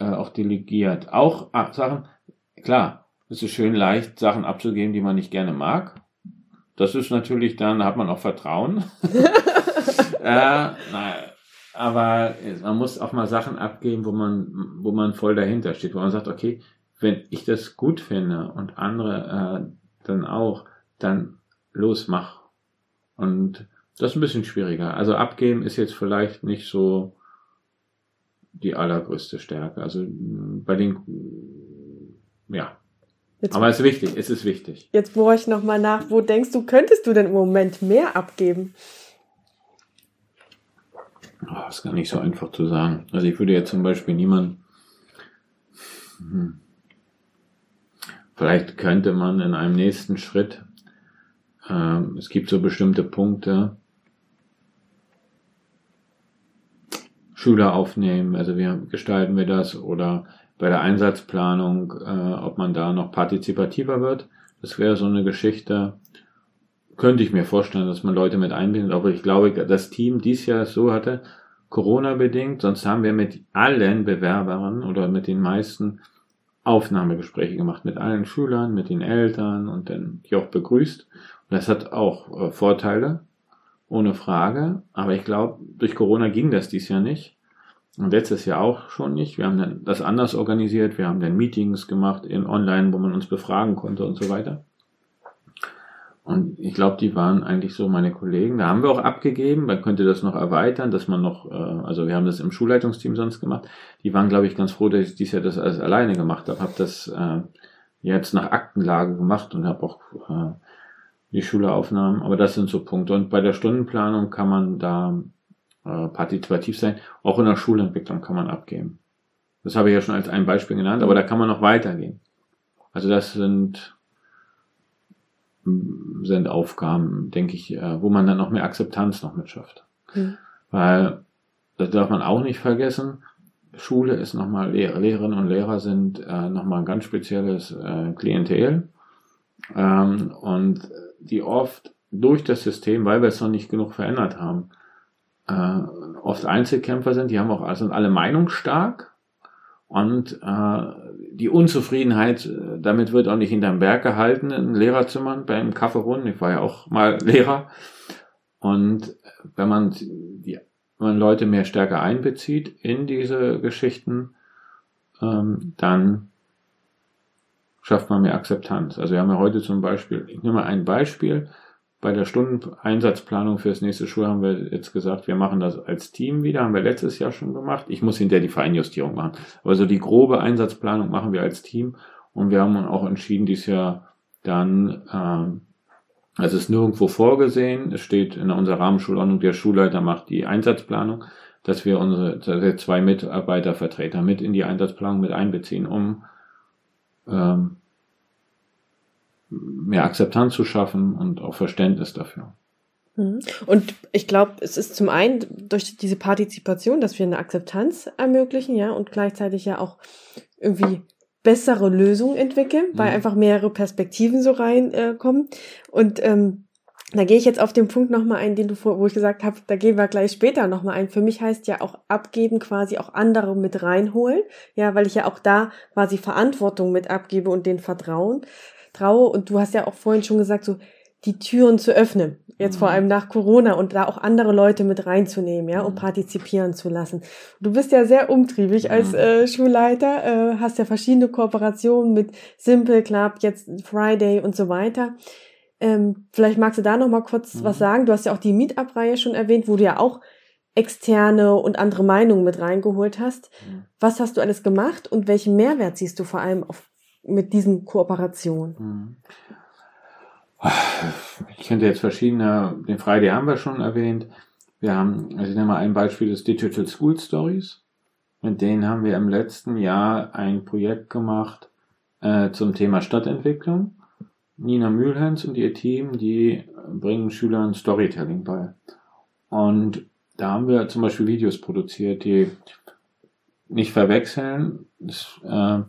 äh, auch delegiert. Auch ah, Sachen, klar, es ist schön leicht, Sachen abzugeben, die man nicht gerne mag. Das ist natürlich dann, hat man auch Vertrauen. [laughs] äh, na, aber man muss auch mal Sachen abgeben, wo man, wo man voll dahinter steht, wo man sagt, okay, wenn ich das gut finde und andere äh, dann auch, dann los, mach. Und das ist ein bisschen schwieriger. Also abgeben ist jetzt vielleicht nicht so die allergrößte Stärke. Also bei den, ja. Jetzt, Aber es ist wichtig, es ist wichtig. Jetzt bohre ich nochmal nach, wo denkst du, könntest du denn im Moment mehr abgeben? Oh, ist gar nicht so einfach zu sagen. Also ich würde jetzt zum Beispiel niemand, hm, vielleicht könnte man in einem nächsten Schritt, äh, es gibt so bestimmte Punkte, Schüler aufnehmen, also wie gestalten wir das oder bei der Einsatzplanung, äh, ob man da noch partizipativer wird. Das wäre so eine Geschichte, könnte ich mir vorstellen, dass man Leute mit einbindet, aber ich glaube, das Team dies Jahr so hatte, Corona bedingt, sonst haben wir mit allen Bewerbern oder mit den meisten Aufnahmegespräche gemacht, mit allen Schülern, mit den Eltern und dann die auch begrüßt. Und das hat auch äh, Vorteile, ohne Frage. Aber ich glaube, durch Corona ging das dies Jahr nicht. Und letztes Jahr auch schon nicht. Wir haben dann das anders organisiert. Wir haben dann Meetings gemacht in online, wo man uns befragen konnte und so weiter. Und ich glaube, die waren eigentlich so meine Kollegen. Da haben wir auch abgegeben. Man könnte das noch erweitern, dass man noch, äh, also wir haben das im Schulleitungsteam sonst gemacht. Die waren, glaube ich, ganz froh, dass ich dies Jahr das alles alleine gemacht habe. Habe das äh, jetzt nach Aktenlage gemacht und habe auch äh, die Schule aufnahmen. Aber das sind so Punkte. Und bei der Stundenplanung kann man da äh, partizipativ sein. Auch in der Schulentwicklung kann man abgeben. Das habe ich ja schon als ein Beispiel genannt, aber da kann man noch weitergehen. Also das sind sind Aufgaben, denke ich, äh, wo man dann noch mehr Akzeptanz noch mitschafft. Mhm. Weil, das darf man auch nicht vergessen, Schule ist nochmal, Lehr Lehrerinnen und Lehrer sind äh, nochmal ein ganz spezielles äh, Klientel. Ähm, und die oft durch das System, weil wir es noch nicht genug verändert haben, äh, oft Einzelkämpfer sind, die haben auch, sind alle meinungsstark und äh, die Unzufriedenheit, äh, damit wird auch nicht hinterm Berg gehalten in Lehrerzimmern beim Kaffeerunden. Ich war ja auch mal [laughs] Lehrer. Und wenn man die wenn man Leute mehr stärker einbezieht in diese Geschichten, ähm, dann schafft man mehr Akzeptanz. Also wir haben ja heute zum Beispiel, ich nehme mal ein Beispiel, bei der Stundeneinsatzplanung für das nächste Schuljahr haben wir jetzt gesagt, wir machen das als Team wieder, haben wir letztes Jahr schon gemacht. Ich muss hinterher die Feinjustierung machen. Aber so die grobe Einsatzplanung machen wir als Team und wir haben auch entschieden, dies Jahr dann, äh, es ist nirgendwo vorgesehen, es steht in unserer Rahmenschulordnung, der Schulleiter macht die Einsatzplanung, dass wir unsere zwei Mitarbeitervertreter mit in die Einsatzplanung mit einbeziehen, um ähm, mehr Akzeptanz zu schaffen und auch Verständnis dafür. Mhm. Und ich glaube, es ist zum einen durch diese Partizipation, dass wir eine Akzeptanz ermöglichen, ja, und gleichzeitig ja auch irgendwie bessere Lösungen entwickeln, weil mhm. einfach mehrere Perspektiven so reinkommen. Äh, und ähm, da gehe ich jetzt auf den Punkt nochmal ein, den du vor, wo ich gesagt habe, da gehen wir gleich später nochmal ein. Für mich heißt ja auch abgeben quasi auch andere mit reinholen, ja, weil ich ja auch da quasi Verantwortung mit abgebe und den Vertrauen traue. Und du hast ja auch vorhin schon gesagt, so die Türen zu öffnen. Jetzt mhm. vor allem nach Corona und da auch andere Leute mit reinzunehmen, ja, und mhm. partizipieren zu lassen. Du bist ja sehr umtriebig mhm. als äh, Schulleiter, äh, hast ja verschiedene Kooperationen mit Simple Club, jetzt Friday und so weiter. Ähm, vielleicht magst du da noch mal kurz mhm. was sagen. Du hast ja auch die Meetup-Reihe schon erwähnt, wo du ja auch externe und andere Meinungen mit reingeholt hast. Mhm. Was hast du alles gemacht und welchen Mehrwert siehst du vor allem auf mit diesen Kooperationen? Hm. Ich könnte jetzt verschiedene, den Friday haben wir schon erwähnt. Wir haben, also ich nehme mal ein Beispiel des Digital School Stories. Mit denen haben wir im letzten Jahr ein Projekt gemacht äh, zum Thema Stadtentwicklung. Nina Mühlhans und ihr Team, die bringen Schülern Storytelling bei. Und da haben wir zum Beispiel Videos produziert, die nicht verwechseln. Das, äh,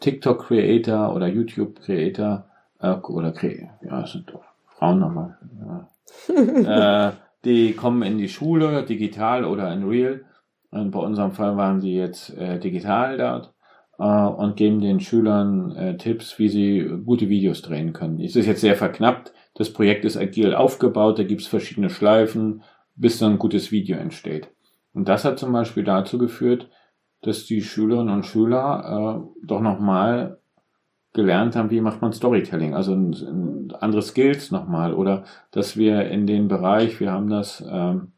TikTok-Creator oder YouTube-Creator äh, oder Cre ja, das sind doch Frauen nochmal. Ja. [laughs] äh, die kommen in die Schule, digital oder in Real. Und bei unserem Fall waren sie jetzt äh, digital dort äh, und geben den Schülern äh, Tipps, wie sie gute Videos drehen können. Es ist jetzt sehr verknappt. Das Projekt ist agil aufgebaut, da gibt es verschiedene Schleifen, bis dann ein gutes Video entsteht. Und das hat zum Beispiel dazu geführt, dass die Schülerinnen und Schüler äh, doch nochmal gelernt haben, wie macht man Storytelling, also ein, ein andere Skills nochmal oder dass wir in den Bereich, wir haben das ähm,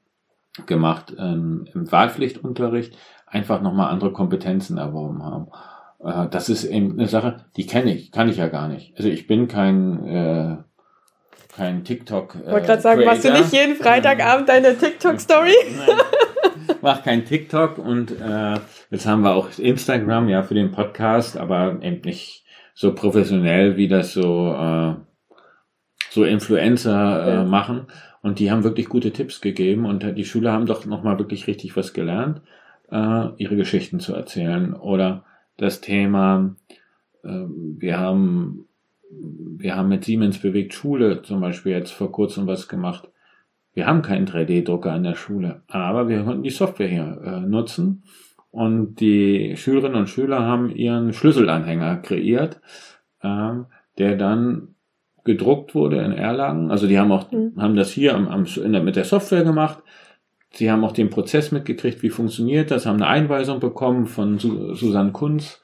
gemacht ähm, im Wahlpflichtunterricht, einfach nochmal andere Kompetenzen erworben haben. Äh, das ist eben eine Sache, die kenne ich, kann ich ja gar nicht. Also ich bin kein äh, kein TikTok. Ich wollte gerade sagen, machst du nicht jeden Freitagabend deine TikTok-Story? [laughs] mach kein TikTok und äh, jetzt haben wir auch Instagram, ja, für den Podcast, aber eben nicht so professionell, wie das so, äh, so Influencer äh, ja. machen. Und die haben wirklich gute Tipps gegeben und die Schüler haben doch nochmal wirklich richtig was gelernt, äh, ihre Geschichten zu erzählen. Oder das Thema, äh, wir haben wir haben mit Siemens bewegt Schule zum Beispiel jetzt vor kurzem was gemacht. Wir haben keinen 3D-Drucker an der Schule, aber wir konnten die Software hier äh, nutzen und die Schülerinnen und Schüler haben ihren Schlüsselanhänger kreiert, ähm, der dann gedruckt wurde in Erlangen. Also die haben auch mhm. haben das hier am, am, der, mit der Software gemacht. Sie haben auch den Prozess mitgekriegt, wie funktioniert das, haben eine Einweisung bekommen von Su Susanne Kunz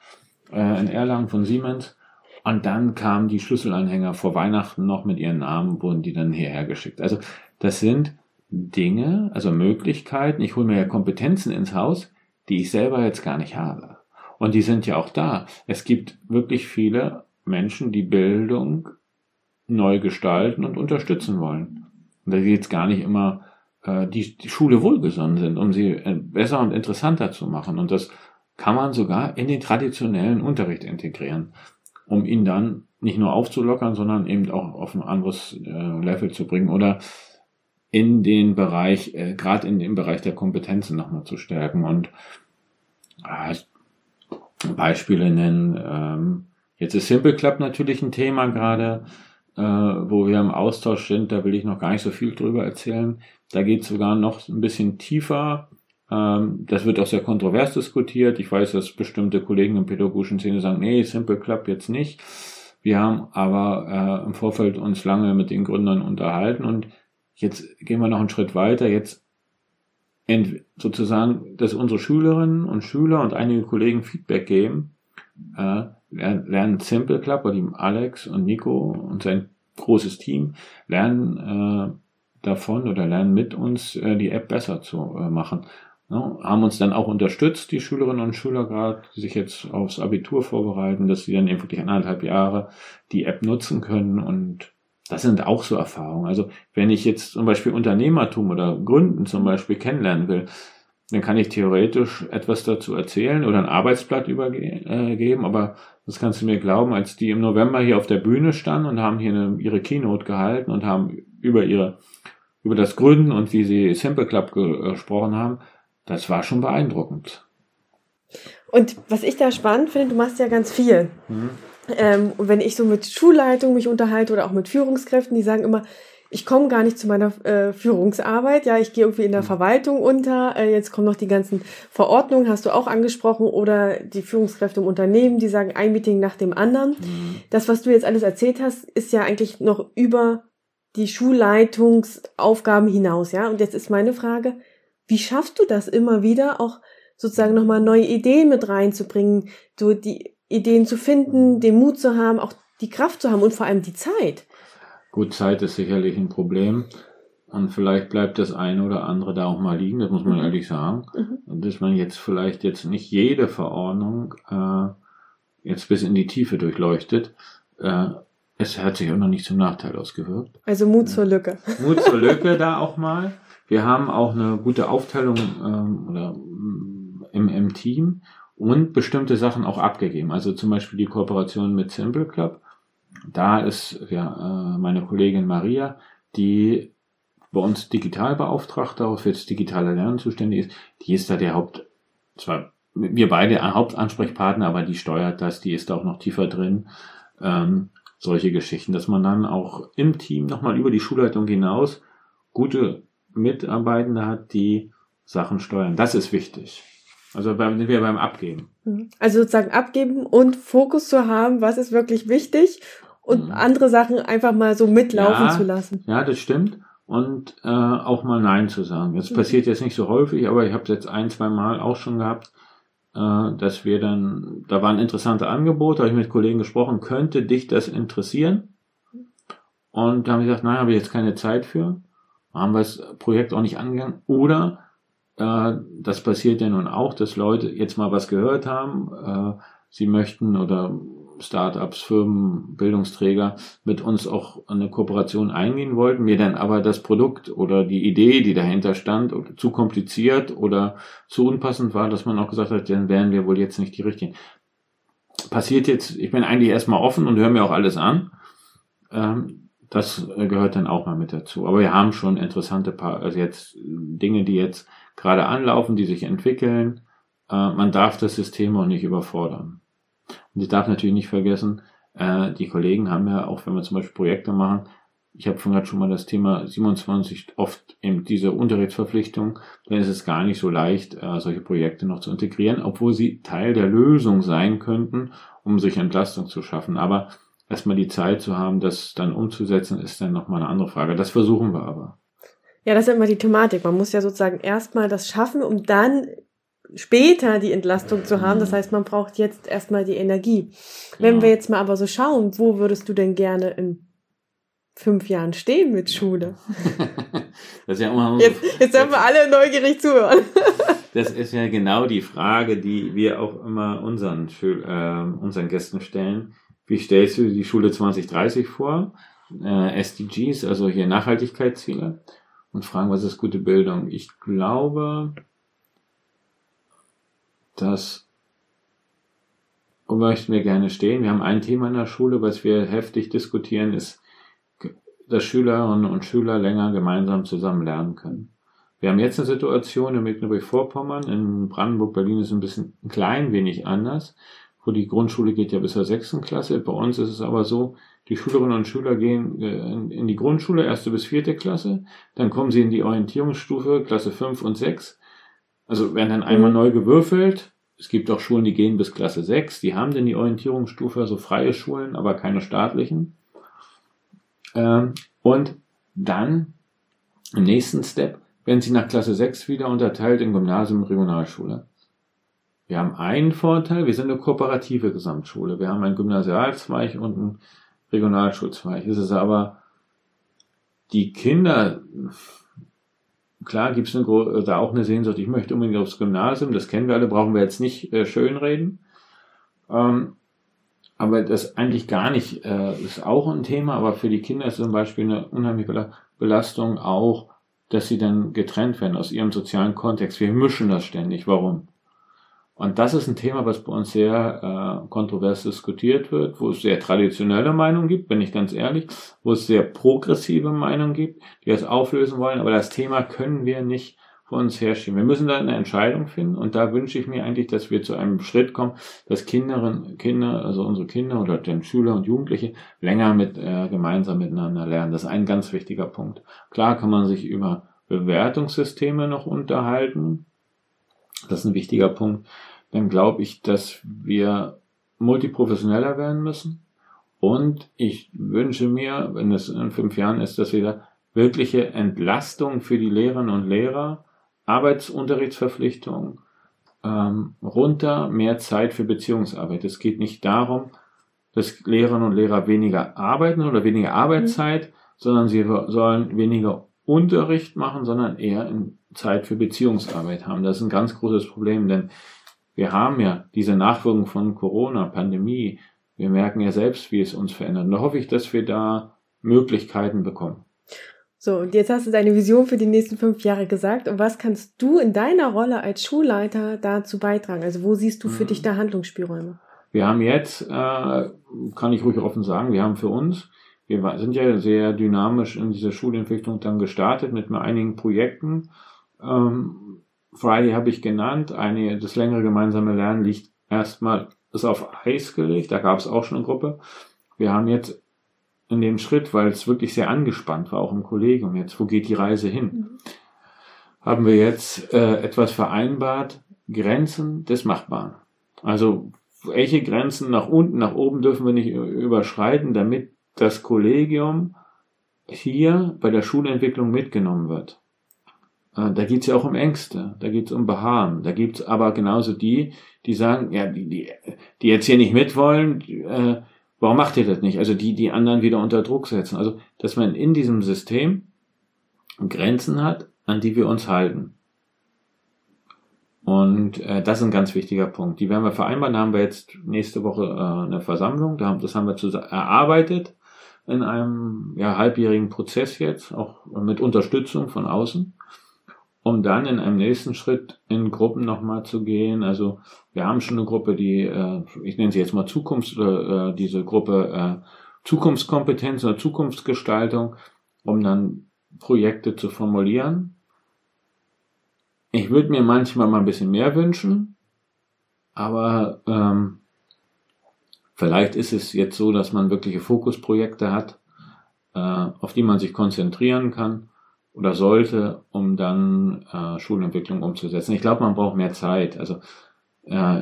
äh, in Erlangen von Siemens Und dann kamen die Schlüsselanhänger vor Weihnachten noch mit ihren Namen, wurden die dann hierher geschickt. Also das sind Dinge, also Möglichkeiten. Ich hole mir ja Kompetenzen ins Haus, die ich selber jetzt gar nicht habe. Und die sind ja auch da. Es gibt wirklich viele Menschen, die Bildung neu gestalten und unterstützen wollen. Und da jetzt gar nicht immer äh, die, die Schule wohlgesonnen sind, um sie äh, besser und interessanter zu machen. Und das kann man sogar in den traditionellen Unterricht integrieren, um ihn dann nicht nur aufzulockern, sondern eben auch auf ein anderes äh, Level zu bringen oder in den Bereich, äh, gerade in dem Bereich der Kompetenzen nochmal zu stärken und äh, Beispiele nennen. Ähm, jetzt ist Simple Club natürlich ein Thema gerade, äh, wo wir im Austausch sind. Da will ich noch gar nicht so viel drüber erzählen. Da geht es sogar noch ein bisschen tiefer. Ähm, das wird auch sehr kontrovers diskutiert. Ich weiß, dass bestimmte Kollegen im pädagogischen Szene sagen, nee, Simple Club jetzt nicht. Wir haben aber äh, im Vorfeld uns lange mit den Gründern unterhalten und jetzt gehen wir noch einen Schritt weiter. Jetzt sozusagen, dass unsere Schülerinnen und Schüler und einige Kollegen Feedback geben, äh, lernen Simple Club, oder die Alex und Nico und sein großes Team lernen äh, davon oder lernen mit uns äh, die App besser zu äh, machen. Ja, haben uns dann auch unterstützt, die Schülerinnen und Schüler gerade, die sich jetzt aufs Abitur vorbereiten, dass sie dann eben wirklich anderthalb Jahre die App nutzen können und das sind auch so Erfahrungen. Also wenn ich jetzt zum Beispiel Unternehmertum oder Gründen zum Beispiel kennenlernen will, dann kann ich theoretisch etwas dazu erzählen oder ein Arbeitsblatt übergeben, aber das kannst du mir glauben, als die im November hier auf der Bühne standen und haben hier eine, ihre Keynote gehalten und haben über ihre, über das Gründen und wie sie Simple Club gesprochen haben, das war schon beeindruckend. Und was ich da spannend finde, du machst ja ganz viel. Mhm. Ähm, und wenn ich so mit Schulleitung mich unterhalte oder auch mit Führungskräften, die sagen immer, ich komme gar nicht zu meiner äh, Führungsarbeit, ja, ich gehe irgendwie in der mhm. Verwaltung unter, äh, jetzt kommen noch die ganzen Verordnungen, hast du auch angesprochen, oder die Führungskräfte im Unternehmen, die sagen ein Meeting nach dem anderen. Mhm. Das, was du jetzt alles erzählt hast, ist ja eigentlich noch über die Schulleitungsaufgaben hinaus, ja. Und jetzt ist meine Frage, wie schaffst du das immer wieder, auch sozusagen nochmal neue Ideen mit reinzubringen, so die Ideen zu finden, den Mut zu haben, auch die Kraft zu haben und vor allem die Zeit? Gut, Zeit ist sicherlich ein Problem. Und vielleicht bleibt das eine oder andere da auch mal liegen, das muss man mhm. ehrlich sagen. Mhm. Und dass man jetzt vielleicht jetzt nicht jede Verordnung äh, jetzt bis in die Tiefe durchleuchtet. Äh, es hat sich auch noch nicht zum Nachteil ausgewirkt. Also Mut zur Lücke. [laughs] Mut zur Lücke da auch mal. Wir haben auch eine gute Aufteilung ähm, oder, mm, im, im Team und bestimmte Sachen auch abgegeben. Also zum Beispiel die Kooperation mit Simple Club. Da ist ja, äh, meine Kollegin Maria, die bei uns Digitalbeauftragte auch für das digitale Lernen zuständig ist. Die ist da der Haupt, zwar wir beide Hauptansprechpartner, aber die steuert das, die ist da auch noch tiefer drin. Ähm, solche Geschichten, dass man dann auch im Team nochmal über die Schulleitung hinaus gute Mitarbeitende hat, die Sachen steuern. Das ist wichtig. Also beim, sind wir beim Abgeben. Mhm. Also sozusagen abgeben und Fokus zu haben, was ist wirklich wichtig und mhm. andere Sachen einfach mal so mitlaufen ja, zu lassen. Ja, das stimmt. Und äh, auch mal Nein zu sagen. Das mhm. passiert jetzt nicht so häufig, aber ich habe es jetzt ein, zwei Mal auch schon gehabt, äh, dass wir dann, da waren interessante Angebote, habe ich mit Kollegen gesprochen, könnte dich das interessieren? Und da haben wir gesagt, nein, habe ich jetzt keine Zeit für haben wir das Projekt auch nicht angegangen. Oder äh, das passiert ja nun auch, dass Leute jetzt mal was gehört haben, äh, sie möchten oder Startups, Firmen, Bildungsträger mit uns auch eine Kooperation eingehen wollten, mir dann aber das Produkt oder die Idee, die dahinter stand, zu kompliziert oder zu unpassend war, dass man auch gesagt hat, dann wären wir wohl jetzt nicht die richtigen. Passiert jetzt, ich bin eigentlich erstmal offen und höre mir auch alles an. Ähm, das äh, gehört dann auch mal mit dazu. Aber wir haben schon interessante paar, also jetzt Dinge, die jetzt gerade anlaufen, die sich entwickeln. Äh, man darf das System auch nicht überfordern. Und ich darf natürlich nicht vergessen, äh, die Kollegen haben ja auch, wenn wir zum Beispiel Projekte machen, ich habe vorhin schon mal das Thema 27 oft eben diese Unterrichtsverpflichtung, dann ist es gar nicht so leicht, solche Projekte noch zu integrieren, obwohl sie Teil der Lösung sein könnten, um sich Entlastung zu schaffen. Aber erstmal die Zeit zu haben, das dann umzusetzen, ist dann nochmal eine andere Frage. Das versuchen wir aber. Ja, das ist immer die Thematik. Man muss ja sozusagen erstmal das schaffen, um dann später die Entlastung zu haben. Das heißt, man braucht jetzt erstmal die Energie. Wenn Genau. wir jetzt mal aber so schauen, wo würdest du denn gerne in fünf Jahren stehen mit Schule? [laughs] Das ist ja immer Jetzt, jetzt haben wir alle neugierig zuhören. [laughs] Das ist ja genau die Frage, die wir auch immer unseren, Schül äh, unseren Gästen stellen. Wie stellst du die Schule 2030 vor? Äh, SDGs, also hier Nachhaltigkeitsziele. Und fragen, was ist gute Bildung? Ich glaube, dass, wo möchten wir gerne stehen? Wir haben ein Thema in der Schule, was wir heftig diskutieren, ist, dass Schülerinnen und Schüler länger gemeinsam zusammen lernen können. Wir haben jetzt eine Situation in Mecklenburg-Vorpommern, in Brandenburg, Berlin ist es ein bisschen ein klein wenig anders, wo die Grundschule geht ja bis zur sechsten Klasse. Bei uns ist es aber so, die Schülerinnen und Schüler gehen äh, in die Grundschule, erste bis vierte Klasse, dann kommen sie in die Orientierungsstufe, Klasse fünf und sechs. Also werden dann einmal Mhm. neu gewürfelt. Es gibt auch Schulen, die gehen bis Klasse sechs, die haben dann die Orientierungsstufe, also freie Schulen, aber keine staatlichen. Ähm, und dann im nächsten Step werden sie nach Klasse 6 wieder unterteilt in Gymnasium und Regionalschule. Wir haben einen Vorteil, wir sind eine kooperative Gesamtschule. Wir haben einen Gymnasialzweig und einen Regionalschulzweig. Es ist aber die Kinder, klar gibt es da auch eine Sehnsucht, ich möchte unbedingt aufs Gymnasium, das kennen wir alle, brauchen wir jetzt nicht äh, schönreden. Ähm, aber das eigentlich gar nicht, äh, ist auch ein Thema, aber für die Kinder ist zum Beispiel eine unheimliche Bela- Belastung auch, dass sie dann getrennt werden aus ihrem sozialen Kontext. Wir mischen das ständig. Warum? Und das ist ein Thema, was bei uns sehr äh, kontrovers diskutiert wird, wo es sehr traditionelle Meinungen gibt, bin ich ganz ehrlich, wo es sehr progressive Meinungen gibt, die das auflösen wollen, aber das Thema können wir nicht vor uns herschieben. Wir müssen da eine Entscheidung finden und da wünsche ich mir eigentlich, dass wir zu einem Schritt kommen, dass Kinderinnen, Kinder, also unsere Kinder oder den Schüler und Jugendliche länger mit äh, gemeinsam miteinander lernen. Das ist ein ganz wichtiger Punkt. Klar kann man sich über Bewertungssysteme noch unterhalten. Das ist ein wichtiger Punkt. Dann glaube ich, dass wir multiprofessioneller werden müssen. Und ich wünsche mir, wenn es in fünf Jahren ist, dass wir da wirkliche Entlastung für die Lehrerinnen und Lehrer, Arbeitsunterrichtsverpflichtungen, ähm, runter, mehr Zeit für Beziehungsarbeit. Es geht nicht darum, dass Lehrerinnen und Lehrer weniger arbeiten oder weniger Arbeitszeit, sondern sie sollen weniger Unterricht machen, sondern eher in Zeit für Beziehungsarbeit haben. Das ist ein ganz großes Problem, denn wir haben ja diese Nachwirkungen von Corona, Pandemie. Wir merken ja selbst, wie es uns verändert. Und da hoffe ich, dass wir da Möglichkeiten bekommen. So, und jetzt hast du deine Vision für die nächsten fünf Jahre gesagt. Und was kannst du in deiner Rolle als Schulleiter dazu beitragen? Also wo siehst du für Mhm. dich da Handlungsspielräume? Wir haben jetzt, äh, kann ich ruhig offen sagen, wir haben für uns, wir sind ja sehr dynamisch in dieser Schulentwicklung dann gestartet mit einigen Projekten. Ähm, Friday habe ich genannt, eine, das längere gemeinsame Lernen liegt erstmal, ist auf Eis gelegt, da gab es auch schon eine Gruppe. Wir haben jetzt in dem Schritt, weil es wirklich sehr angespannt war, auch im Kollegium jetzt, wo geht die Reise hin, haben wir jetzt äh, etwas vereinbart, Grenzen des Machbaren. Also welche Grenzen nach unten, nach oben dürfen wir nicht überschreiten, damit das Kollegium hier bei der Schulentwicklung mitgenommen wird. Äh, Da geht es ja auch um Ängste, da geht es um Beharren, da gibt es aber genauso die, die sagen, ja, die, die, die jetzt hier nicht mitwollen, äh, warum macht ihr das nicht? Also die, die anderen wieder unter Druck setzen. Also, dass man in diesem System Grenzen hat, an die wir uns halten. Und äh, das ist ein ganz wichtiger Punkt. Die werden wir vereinbaren. Da haben wir jetzt nächste Woche äh, eine Versammlung. Da haben, das haben wir zusammen erarbeitet in einem ja, halbjährigen Prozess jetzt, auch mit Unterstützung von außen, um dann in einem nächsten Schritt in Gruppen nochmal zu gehen. Also wir haben schon eine Gruppe, die, äh, ich nenne sie jetzt mal Zukunfts, oder äh, diese Gruppe äh, Zukunftskompetenz oder Zukunftsgestaltung, um dann Projekte zu formulieren. Ich würde mir manchmal mal ein bisschen mehr wünschen, aber ähm, vielleicht ist es jetzt so, dass man wirkliche Fokusprojekte hat, äh, auf die man sich konzentrieren kann oder sollte, um dann äh, Schulentwicklung umzusetzen. Ich glaube, man braucht mehr Zeit. Also, äh,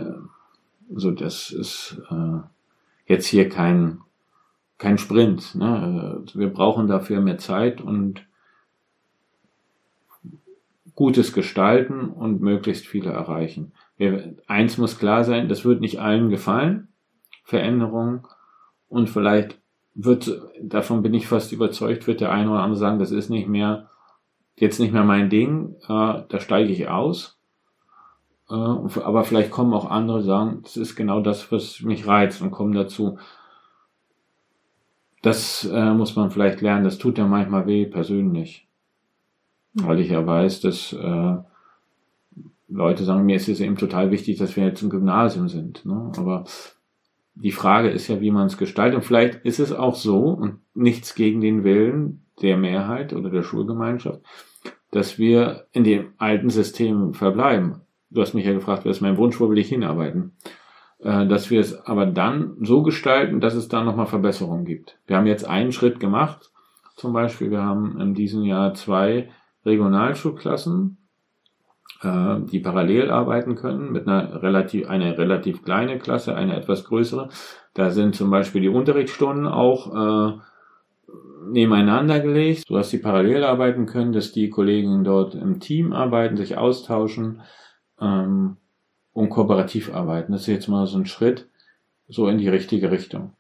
so das ist äh, jetzt hier kein kein Sprint. Ne? Wir brauchen dafür mehr Zeit und Gutes gestalten und möglichst viele erreichen. Wir, eins muss klar sein, das wird nicht allen gefallen, Veränderung. Und vielleicht wird, davon bin ich fast überzeugt, wird der eine oder andere sagen, das ist nicht mehr, jetzt nicht mehr mein Ding, äh, da steige ich aus. Äh, aber vielleicht kommen auch andere sagen, das ist genau das, was mich reizt und kommen dazu. Das äh, muss man vielleicht lernen, das tut ja manchmal weh persönlich. Weil ich ja weiß, dass äh, Leute sagen, mir ist es eben total wichtig, dass wir jetzt im Gymnasium sind. Ne? Aber die Frage ist ja, wie man es gestaltet. Und vielleicht ist es auch so, und nichts gegen den Willen der Mehrheit oder der Schulgemeinschaft, dass wir in dem alten System verbleiben. Du hast mich ja gefragt, was ist mein Wunsch, wo will ich hinarbeiten? Äh, dass wir es aber dann so gestalten, dass es da nochmal Verbesserungen gibt. Wir haben jetzt einen Schritt gemacht. Zum Beispiel, wir haben in diesem Jahr zwei Regionalschulklassen, äh, die parallel arbeiten können mit einer relativ, eine relativ kleine Klasse, eine etwas größere. Da sind zum Beispiel die Unterrichtsstunden auch äh, nebeneinander gelegt, sodass sie parallel arbeiten können, dass die Kollegen dort im Team arbeiten, sich austauschen ähm, und kooperativ arbeiten. Das ist jetzt mal so ein Schritt so in die richtige Richtung.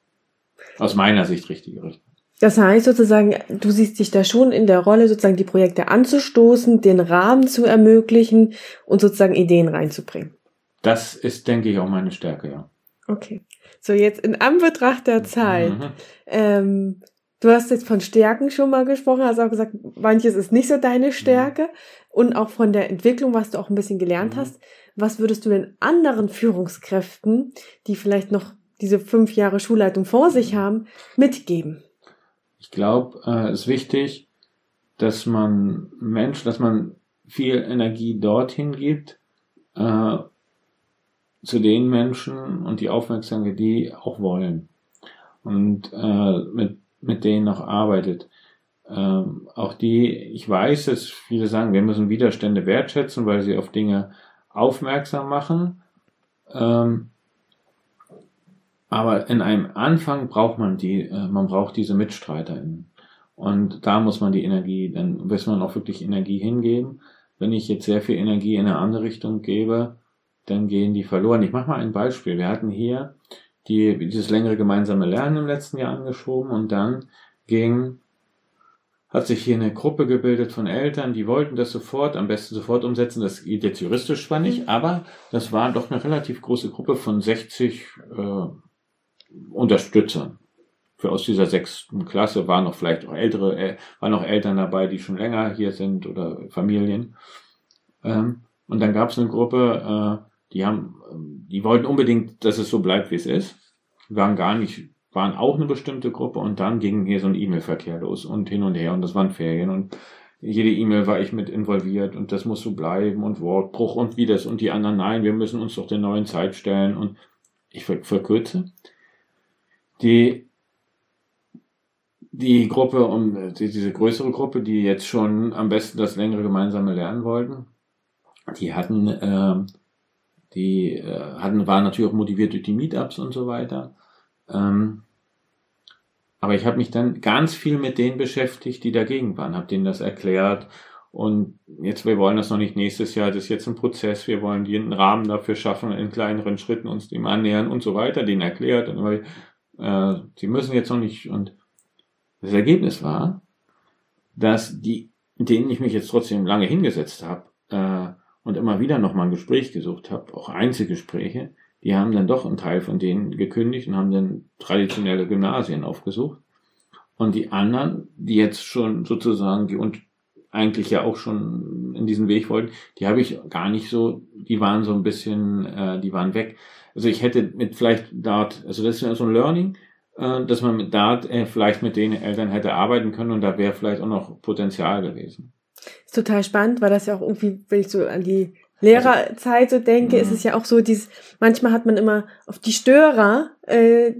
Aus meiner Sicht richtige Richtung. Das heißt sozusagen, du siehst dich da schon in der Rolle, sozusagen die Projekte anzustoßen, den Rahmen zu ermöglichen und sozusagen Ideen reinzubringen. Das ist, denke ich, auch meine Stärke, ja. Okay. So, jetzt in Anbetracht der Zeit. Mhm. Ähm, du hast jetzt von Stärken schon mal gesprochen, hast auch gesagt, manches ist nicht so deine Stärke. Mhm. Und auch von der Entwicklung, was du auch ein bisschen gelernt mhm. hast. Was würdest du den anderen Führungskräften, die vielleicht noch diese fünf Jahre Schulleitung vor sich mhm. haben, mitgeben? Ich glaube, äh, ist wichtig, dass man Mensch, dass man viel Energie dorthin gibt, äh, zu den Menschen und die Aufmerksamkeit, die auch wollen. Und äh, mit, mit denen auch arbeitet. Ähm, auch die, ich weiß, dass viele sagen, wir müssen Widerstände wertschätzen, weil sie auf Dinge aufmerksam machen. Ähm, aber in einem Anfang braucht man die, äh, man braucht diese MitstreiterInnen. Und da muss man die Energie, dann muss man auch wirklich Energie hingeben. Wenn ich jetzt sehr viel Energie in eine andere Richtung gebe, dann gehen die verloren. Ich mache mal ein Beispiel. Wir hatten hier die, dieses längere gemeinsame Lernen im letzten Jahr angeschoben und dann ging, hat sich hier eine Gruppe gebildet von Eltern, die wollten das sofort, am besten sofort umsetzen. Das geht jetzt juristisch zwar nicht, mhm. aber das war doch eine relativ große Gruppe von 60 äh, Unterstützern. Für aus dieser sechsten Klasse waren noch vielleicht auch ältere, äh, waren noch Eltern dabei, die schon länger hier sind oder Familien. Ähm, und dann gab es eine Gruppe, äh, die haben, die wollten unbedingt, dass es so bleibt, wie es ist. Waren gar nicht, waren auch eine bestimmte Gruppe und dann ging hier so ein E-Mail-Verkehr los und hin und her und das waren Ferien und jede E-Mail war ich mit involviert und das muss so bleiben und Wortbruch und wie das und die anderen, nein, wir müssen uns doch der neuen Zeit stellen und ich verkürze die, die Gruppe um die, diese größere Gruppe, die jetzt schon am besten das längere gemeinsame lernen wollten, die hatten, äh, die äh, hatten, waren natürlich auch motiviert durch die Meetups und so weiter. Ähm, aber ich habe mich dann ganz viel mit denen beschäftigt, die dagegen waren, habe denen das erklärt. Und jetzt, wir wollen das noch nicht nächstes Jahr, das ist jetzt ein Prozess, wir wollen einen Rahmen dafür schaffen, in kleineren Schritten uns dem annähern und so weiter, denen erklärt. Und immer, äh, sie müssen jetzt noch nicht. Und das Ergebnis war, dass die, denen ich mich jetzt trotzdem lange hingesetzt habe äh, und immer wieder nochmal ein Gespräch gesucht habe, auch Einzelgespräche, die haben dann doch einen Teil von denen gekündigt und haben dann traditionelle Gymnasien aufgesucht. Und die anderen, die jetzt schon sozusagen, die eigentlich ja auch schon in diesen Weg wollten, die habe ich gar nicht so, die waren so ein bisschen, äh, die waren weg. Also ich hätte mit vielleicht Dart, also das ist so ein Learning, äh, dass man mit Dart äh, vielleicht mit den Eltern hätte arbeiten können und da wäre vielleicht auch noch Potenzial gewesen. Ist total spannend, weil das ja auch irgendwie, wenn ich so an die Lehrerzeit so denke, ist mhm. es ja auch so, dieses, manchmal hat man immer auf die Störer äh,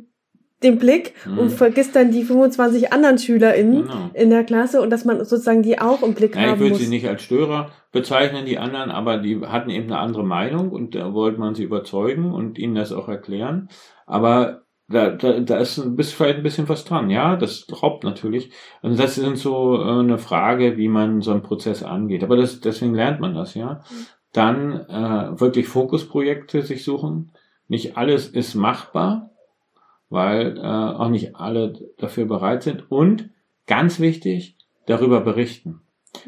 den Blick mhm. und vergisst dann die 25 anderen SchülerInnen genau. in der Klasse und dass man sozusagen die auch im Blick ja, haben muss. Ich würde sie nicht als Störer bezeichnen, die anderen, aber die hatten eben eine andere Meinung und da wollte man sie überzeugen und ihnen das auch erklären. Aber da, da, da ist bis vielleicht ein bisschen was dran. Ja, das raubt natürlich. Und das sind so äh, eine Frage, wie man so einen Prozess angeht. Aber das, deswegen lernt man das, ja. Dann äh, wirklich Fokusprojekte sich suchen. Nicht alles ist machbar, weil äh, auch nicht alle dafür bereit sind. Und ganz wichtig, darüber berichten.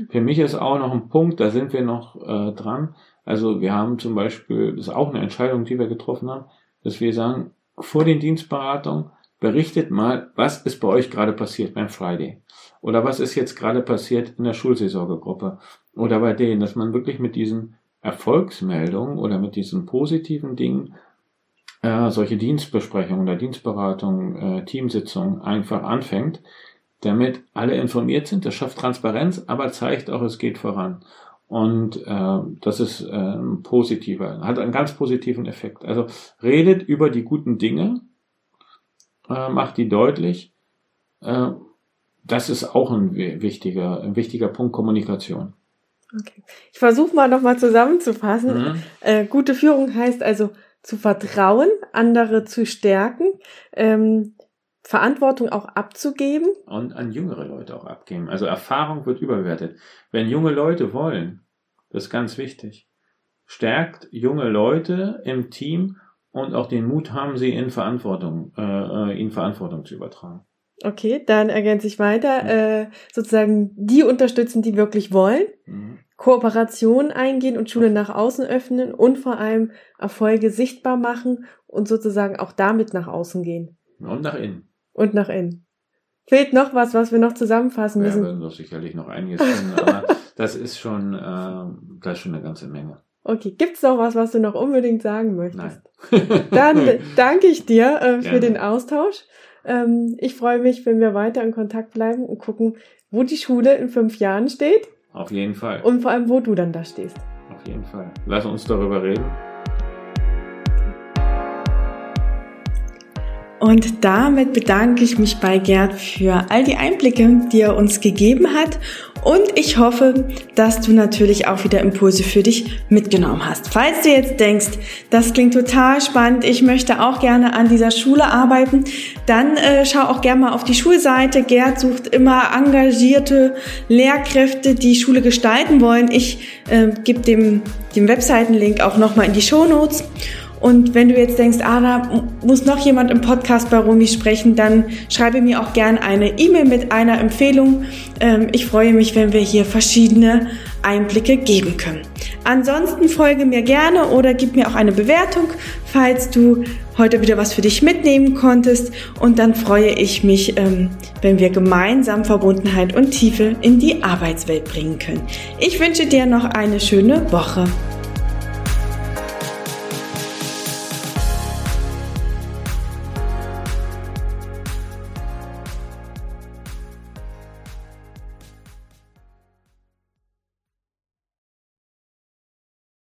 Für mich ist auch noch ein Punkt, da sind wir noch äh, dran. Also wir haben zum Beispiel, das ist auch eine Entscheidung, die wir getroffen haben, dass wir sagen, vor den Dienstberatungen berichtet mal, was ist bei euch gerade passiert beim Friday? Oder was ist jetzt gerade passiert in der Schulseelsorgegruppe? Oder bei denen, dass man wirklich mit diesen Erfolgsmeldungen oder mit diesen positiven Dingen äh, solche Dienstbesprechungen oder Dienstberatungen, äh, Teamsitzungen einfach anfängt, damit alle informiert sind. Das schafft Transparenz, aber zeigt auch, es geht voran. Und äh, das ist äh, positiver, hat einen ganz positiven Effekt. Also redet über die guten Dinge, äh, macht die deutlich. Äh, das ist auch ein wichtiger, ein wichtiger Punkt Kommunikation. Okay. Ich versuche mal nochmal zusammenzufassen. Mhm. Äh, gute Führung heißt also zu vertrauen, andere zu stärken, ähm, Verantwortung auch abzugeben. Und an jüngere Leute auch abgeben. Also Erfahrung wird überbewertet. Wenn junge Leute wollen, das ist ganz wichtig, stärkt junge Leute im Team und auch den Mut haben sie in Verantwortung, äh, äh ihnen Verantwortung zu übertragen. Okay, dann ergänze ich weiter. Mhm. Äh, sozusagen die unterstützen, die wirklich wollen. Mhm. Kooperation eingehen und Schule nach außen öffnen und vor allem Erfolge sichtbar machen und sozusagen auch damit nach außen gehen. Und nach innen und nach innen. Fehlt noch was, was wir noch zusammenfassen müssen? Ja, wir noch sicherlich noch einiges finden, aber [laughs] das ist schon, äh, das ist schon eine ganze Menge. Okay, gibt's noch was, was du noch unbedingt sagen möchtest? Nein. Dann [laughs] danke ich dir äh, für den Austausch. Ähm, ich freue mich, wenn wir weiter in Kontakt bleiben und gucken, wo die Schule in fünf Jahren steht. Auf jeden Fall. Und vor allem, wo du dann da stehst. Auf jeden Fall. Lass uns darüber reden. Und damit bedanke ich mich bei Gerd für all die Einblicke, die er uns gegeben hat. Und ich hoffe, dass du natürlich auch wieder Impulse für dich mitgenommen hast. Falls du jetzt denkst, das klingt total spannend, ich möchte auch gerne an dieser Schule arbeiten, dann äh, schau auch gerne mal auf die Schulseite. Gerd sucht immer engagierte Lehrkräfte, die Schule gestalten wollen. Ich äh, gebe dem, dem Webseitenlink auch nochmal in die Show Notes. Und wenn du jetzt denkst, ah, da muss noch jemand im Podcast bei Romy sprechen, dann schreibe mir auch gern eine E-Mail mit einer Empfehlung. Ähm, ich freue mich, wenn wir hier verschiedene Einblicke geben können. Ansonsten folge mir gerne oder gib mir auch eine Bewertung, falls du heute wieder was für dich mitnehmen konntest. Und dann freue ich mich, ähm, wenn wir gemeinsam Verbundenheit und Tiefe in die Arbeitswelt bringen können. Ich wünsche dir noch eine schöne Woche.